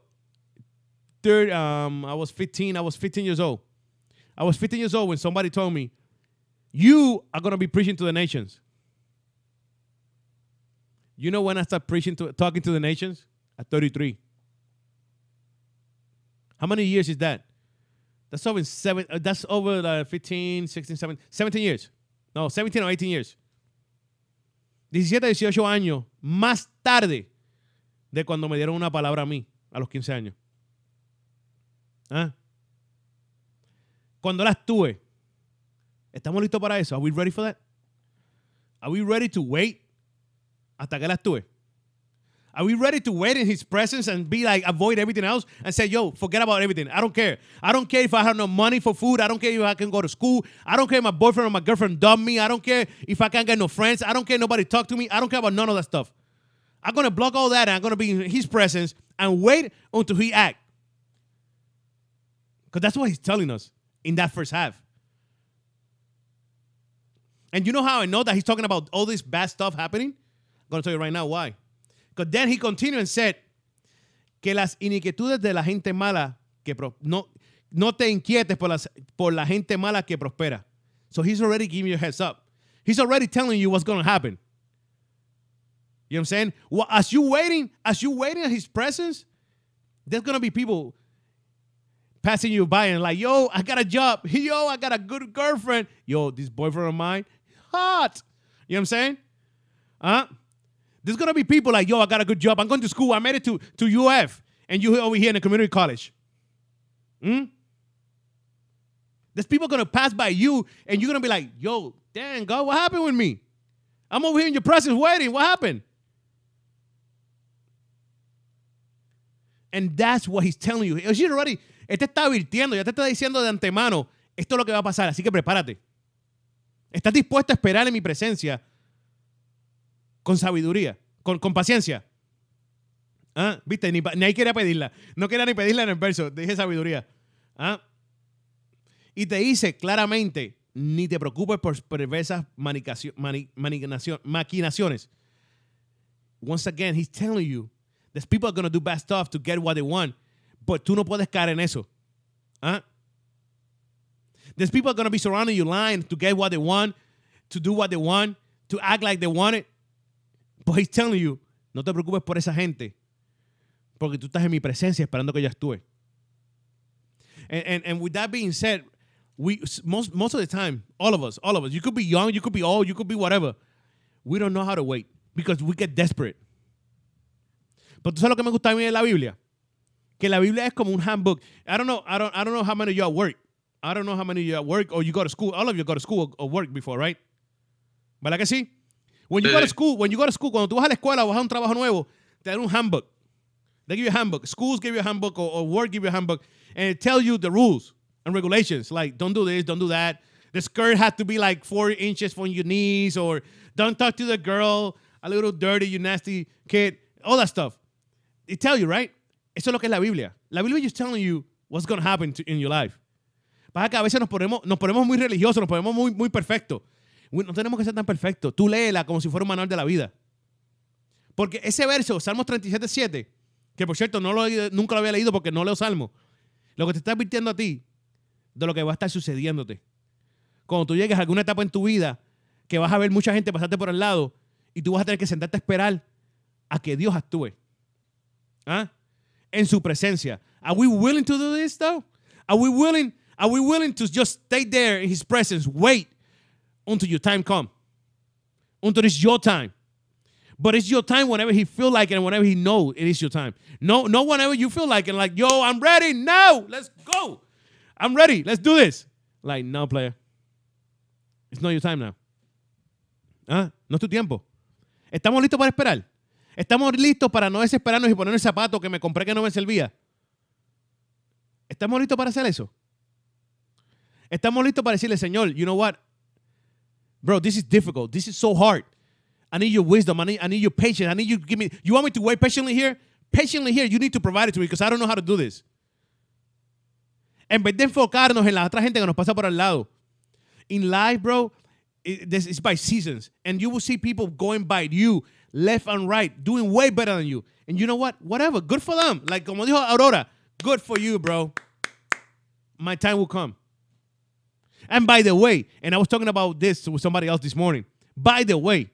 third um I was 15, I was 15 years old. I was 15 years old when somebody told me, "You are going to be preaching to the nations." You know when I started preaching to talking to the nations? At 33. How many years is that? That's over seven. Uh, that's over uh, 15, 16, 17, 17 years. No, 17 or 18 years. 17, 18 años más tarde de cuando me dieron una palabra a mí, a los 15 años. ¿Ah? Cuando las tuve. ¿Estamos listos para eso? Are we ready for that? Are we ready to wait hasta que las tuve? Are we ready to wait in his presence and be like, avoid everything else and say, yo, forget about everything. I don't care. I don't care if I have no money for food. I don't care if I can go to school. I don't care if my boyfriend or my girlfriend dump me. I don't care if I can't get no friends. I don't care nobody talk to me. I don't care about none of that stuff. I'm going to block all that and I'm going to be in his presence and wait until he act. Because that's what he's telling us in that first half. And you know how I know that he's talking about all this bad stuff happening? I'm going to tell you right now why. Because then he continued and said que las iniquitudes de la gente mala que pro, no, no te inquietes por, las, por la gente mala que prospera. So he's already giving you a heads up. He's already telling you what's going to happen. You know what I'm saying? Well, as you waiting, as you waiting in his presence, there's gonna be people passing you by and like, yo, I got a job. [laughs] Yo, I got a good girlfriend. Yo, this boyfriend of mine, hot. You know what I'm saying? Huh? There's gonna be people like, yo, I got a good job. I'm going to school. I made it to, to UF, and you over here in a community college. Hmm? There's people gonna pass by you, and you're gonna be like, yo, dang, God, what happened with me? I'm over here in your presence waiting. What happened? And that's what he's telling you. He's already, él está advirtiendo, ya te está diciendo de antemano, esto es lo que va a pasar, así que prepárate. ¿Estás dispuesto a esperar en mi presencia con sabiduría, con, paciencia? ¿Ah? ¿Viste? Ni, ni ahí quería pedirla. No quería ni pedirla en el verso. Dije sabiduría. ¿Ah? Y te dice claramente, ni te preocupes por perversas mani- maquinaciones. Once again, he's telling you, there's people are going to do bad stuff to get what they want, but tú no puedes caer en eso. ¿Ah? There's people going to be surrounding you lying to get what they want, to do what they want, to act like they want it. But he's telling you, no te preocupes por esa gente, porque tú estás en mi presencia esperando que yo actúe. And, and, and with that being said, we most most of the time, all of us, all of us, you could be young, you could be old, you could be whatever. We don't know how to wait because we get desperate. Pero tú sabes lo que me gusta a mí de la Biblia? Que la Biblia es como un handbook. I don't know, I don't, I don't know how many of you at work. I don't know how many of you at work or you go to school. All of you go to school or work before, right? ¿Verdad que sí? When you go to school, when you go to school, cuando tú vas a la escuela o vas a un trabajo nuevo, te dan un handbook. They give you a handbook. Schools give you a handbook or, or work give you a handbook. And it tells you the rules and regulations. Like, don't do this, don't do that. The skirt has to be like four inches from your knees or don't talk to the girl, a little dirty, you nasty kid. All that stuff. It tell you, right? Eso es lo que es la Biblia. La Biblia is telling you what's going to happen to, in your life. Pasa que a veces nos ponemos, nos ponemos muy religiosos, nos ponemos muy, muy perfectos. No tenemos que ser tan perfectos. Tú léela como si fuera un manual de la vida. Porque ese verso, Salmos 37, 7, que por cierto no lo nunca lo había leído porque no leo Salmos, lo que te está advirtiendo a ti de lo que va a estar sucediéndote. Cuando tú llegues a alguna etapa en tu vida que vas a ver mucha gente pasarte por el lado y tú vas a tener que sentarte a esperar a que Dios actúe. ¿Ah? En su presencia. Are we willing to do this though? Are we willing? Are we willing to just stay there in His presence, wait until your time come, until it's your time? But it's your time whenever He feel like it and whenever He know it is your time. No, no, whenever you feel like it, like yo, I'm ready now. Let's go. I'm ready. Let's do this. Like no, player. It's not your time now. ¿Ah? No es tu tiempo. ¿Estamos listos para esperar? ¿Estamos listos para no desesperarnos y poner el zapato que me compré que no me servía? ¿Estamos listos para hacer eso? ¿Estamos listos para decirle, Señor, you know what? Bro, this is difficult. This is so hard. I need your wisdom. I need, I need your patience. I need you to give me. You want me to wait patiently here? Patiently here. You need to provide it to me because I don't know how to do this. En vez de enfocarnos en la otra gente que nos pasa por al lado. In life, bro, this is by seasons. And you will see people going by you left and right, doing way better than you. And you know what? Whatever. Good for them. Like como dijo Aurora, good for you, bro. My time will come. And by the way, and I was talking about this with somebody else this morning. By the way,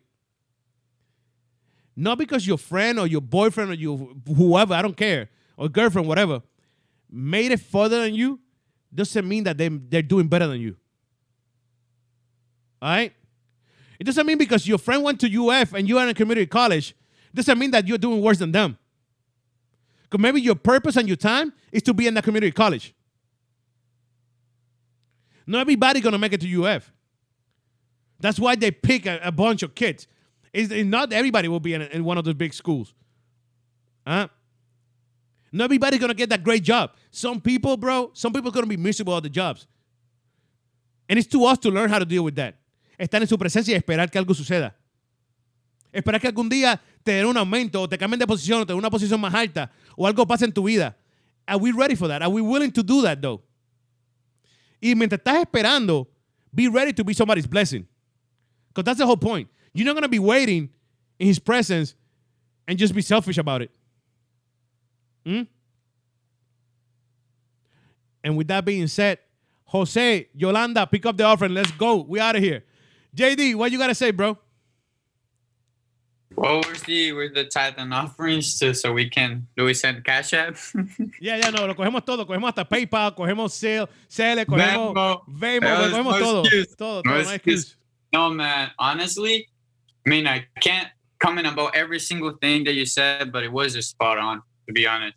not because your friend or your boyfriend or your whoever, I don't care, or girlfriend, whatever, made it further than you, doesn't mean that they, they're doing better than you. All right? It doesn't mean because your friend went to UF and you are in a community college, doesn't mean that you're doing worse than them. Because maybe your purpose and your time is to be in a community college. Not everybody gonna make it to UF. That's why they pick a, a bunch of kids. Is not everybody will be in, in one of those big schools. Huh? Not everybody's gonna get that great job. Some people, bro, some people are gonna be miserable at the jobs. And it's to us to learn how to deal with that. Estar en su presencia y esperar que algo suceda. Esperar que algún día te den un aumento o te cambien de posición o te den una posición más alta o algo pase en tu vida. Are we ready for that? Are we willing to do that though? Y mientras estás esperando, be ready to be somebody's blessing. Because that's the whole point. You're not going to be waiting in his presence and just be selfish about it. Hmm? And with that being said, Jose, Yolanda, pick up the offering. Let's go. We out of here. JD, what you got to say, bro? Well, where's the where's the tithe and offerings to, so we can do we send cash app? [laughs] yeah, yeah, no, lo cogemos todo, cogemos hasta PayPal, cogemos Sale, Sale, cogemos Venmo, Venmo, cogemos no todo, excuse. todo, No todo, no excuse. No, man. Honestly, I mean, I can't comment about every single thing that you said, but it was just spot on, to be honest.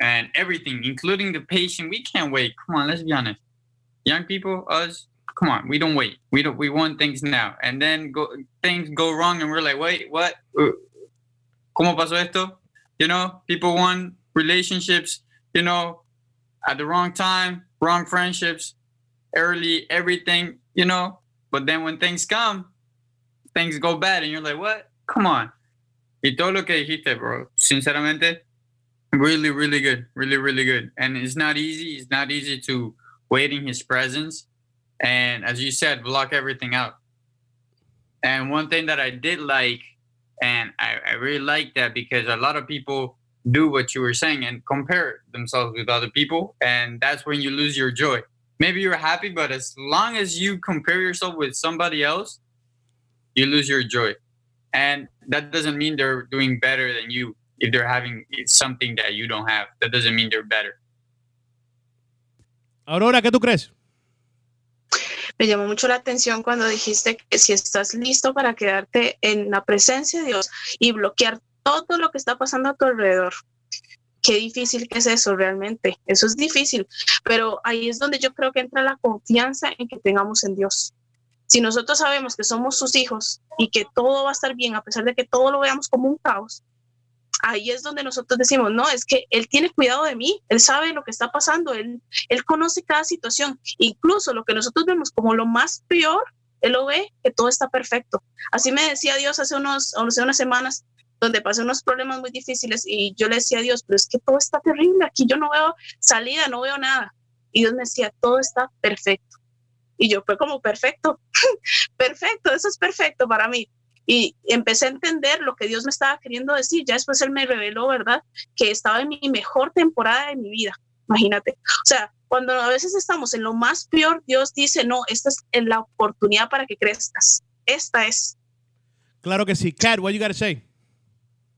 And everything, including the patient, we can't wait. Come on, let's be honest. Young people, us, come on, we don't wait. We don't. We want things now, and then go things go wrong, and we're like, wait, what? Uh, ¿Cómo pasó esto? You know, people want relationships. You know, at the wrong time, wrong friendships, early everything. You know, but then when things come, things go bad, and you're like, what? Come on. Y todo lo que dijiste, bro, sinceramente, really, really good. Really, really good. And it's not easy. It's not easy to wait in his presence. And as you said, block everything out. And one thing that I did like, and I, I really like that because a lot of people do what you were saying and compare themselves with other people. And that's when you lose your joy. Maybe you're happy, but as long as you compare yourself with somebody else, you lose your joy. And that doesn't mean they're doing better than you if they're having something that you don't have. That doesn't mean they're better. Aurora, ¿qué tú crees? Me llamó mucho la atención cuando dijiste que si estás listo para quedarte en la presencia de Dios y bloquear todo lo que está pasando a tu alrededor. Qué difícil que es eso realmente. Eso es difícil, pero ahí es donde yo creo que entra la confianza en que tengamos en Dios. Si nosotros sabemos que somos sus hijos y que todo va a estar bien, a pesar de que todo lo veamos como un caos, ahí es donde nosotros decimos, no, es que Él tiene cuidado de mí, Él sabe lo que está pasando, Él, él conoce cada situación, incluso lo que nosotros vemos como lo más peor, Él lo ve, que todo está perfecto. Así me decía Dios hace, unos, hace unas semanas, donde pasé unos problemas muy difíciles y yo le decía a Dios, pero es que todo está terrible, aquí yo no veo salida, no veo nada. Y Dios me decía, todo está perfecto. Y yo fue como perfecto, [laughs] perfecto, eso es perfecto para mí y empecé a entender lo que Dios me estaba queriendo decir. Ya después Él me reveló, ¿verdad? Que estaba en mi mejor temporada de mi vida. Imagínate. O sea, cuando a veces estamos en lo más peor, Dios dice, no, esta es la oportunidad para que crezcas. Esta es. Claro que sí. Kat, what you got to say?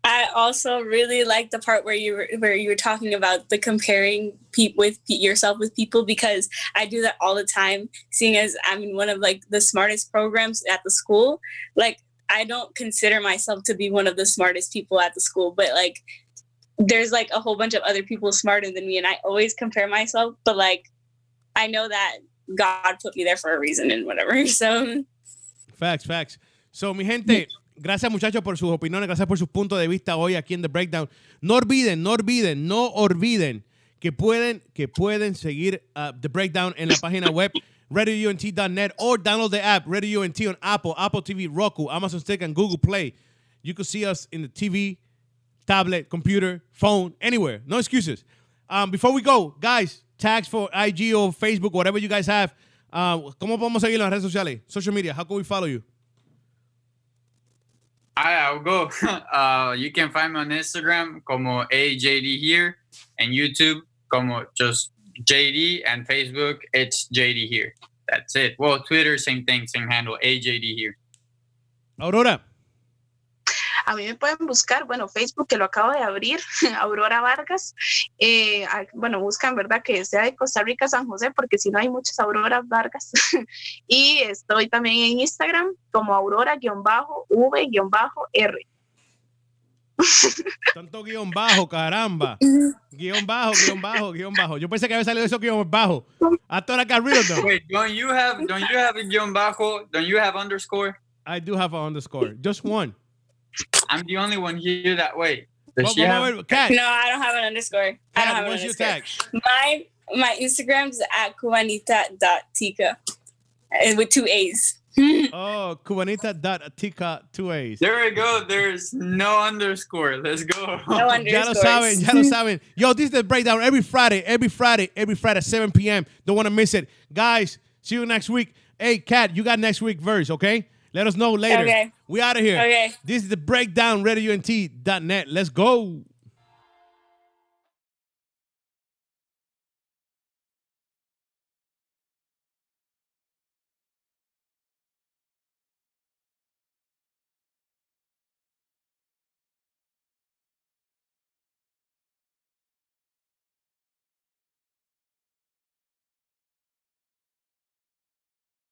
I also really like the part where you were where you were talking about the comparing pe- with pe- yourself with people because I do that all the time. Seeing as I'm in one of like the smartest programs at the school, like I don't consider myself to be one of the smartest people at the school, but like there's like a whole bunch of other people smarter than me, and I always compare myself. But like I know that God put me there for a reason and whatever. [laughs] So Facts, facts. So, mi gente, gracias muchachos por sus opiniones, gracias por sus puntos de vista hoy aquí en The Breakdown. No olviden, no olviden, no olviden que pueden, que pueden seguir uh, The Breakdown en la página web radiount.net or download the app Radio UNT on Apple, Apple TV, Roku, Amazon Stick, and Google Play. You can see us in the TV, tablet, computer, phone, anywhere. No excuses. Um, before we go, guys, tags for IG or Facebook, whatever you guys have. Uh, ¿Cómo podemos seguir en redes sociales? Social media. How can we follow you? I, I'll go. [laughs] Uh, you can find me on Instagram como AJD here and YouTube como just JD and Facebook it's JD here. That's it. Well, Twitter same thing, same handle AJD here. Aurora. A mí me pueden buscar, bueno, Facebook que lo acabo de abrir, [laughs] Aurora Vargas. Eh, bueno, buscan, ¿verdad? Que sea de Costa Rica, San José, porque si no hay muchas Auroras Vargas. [laughs] y estoy también en Instagram como Aurora-V-R. Tanto guión bajo, caramba. Guión bajo, guión bajo, guión bajo. Yo pensé que había salido eso guión bajo. Hasta ahora got rid of them. Wait, don't you have don't you have a guión bajo? Don't you have underscore? I do have an underscore. Just one. I'm the only one here that way. Does Vamos she a have? ver, No, I don't have an underscore. I don't have an what's your underscore. tag? My my Instagram is at cubanita.tica and eh, with two A's. [laughs] Oh, Cubanita. Dot cubanita.tica, two A's. There we go. There's no underscore. Let's go. No [laughs] Ya lo underscores. saben, ya lo saben. Yo, this is the breakdown every Friday, every Friday, every Friday, 7 p.m. Don't want to miss it. Guys, see you next week. Hey, Kat, you got next week verse, okay? Let us know later. Okay. We out of here. Okay. This is the breakdown, RadioUNT.net. Let's go.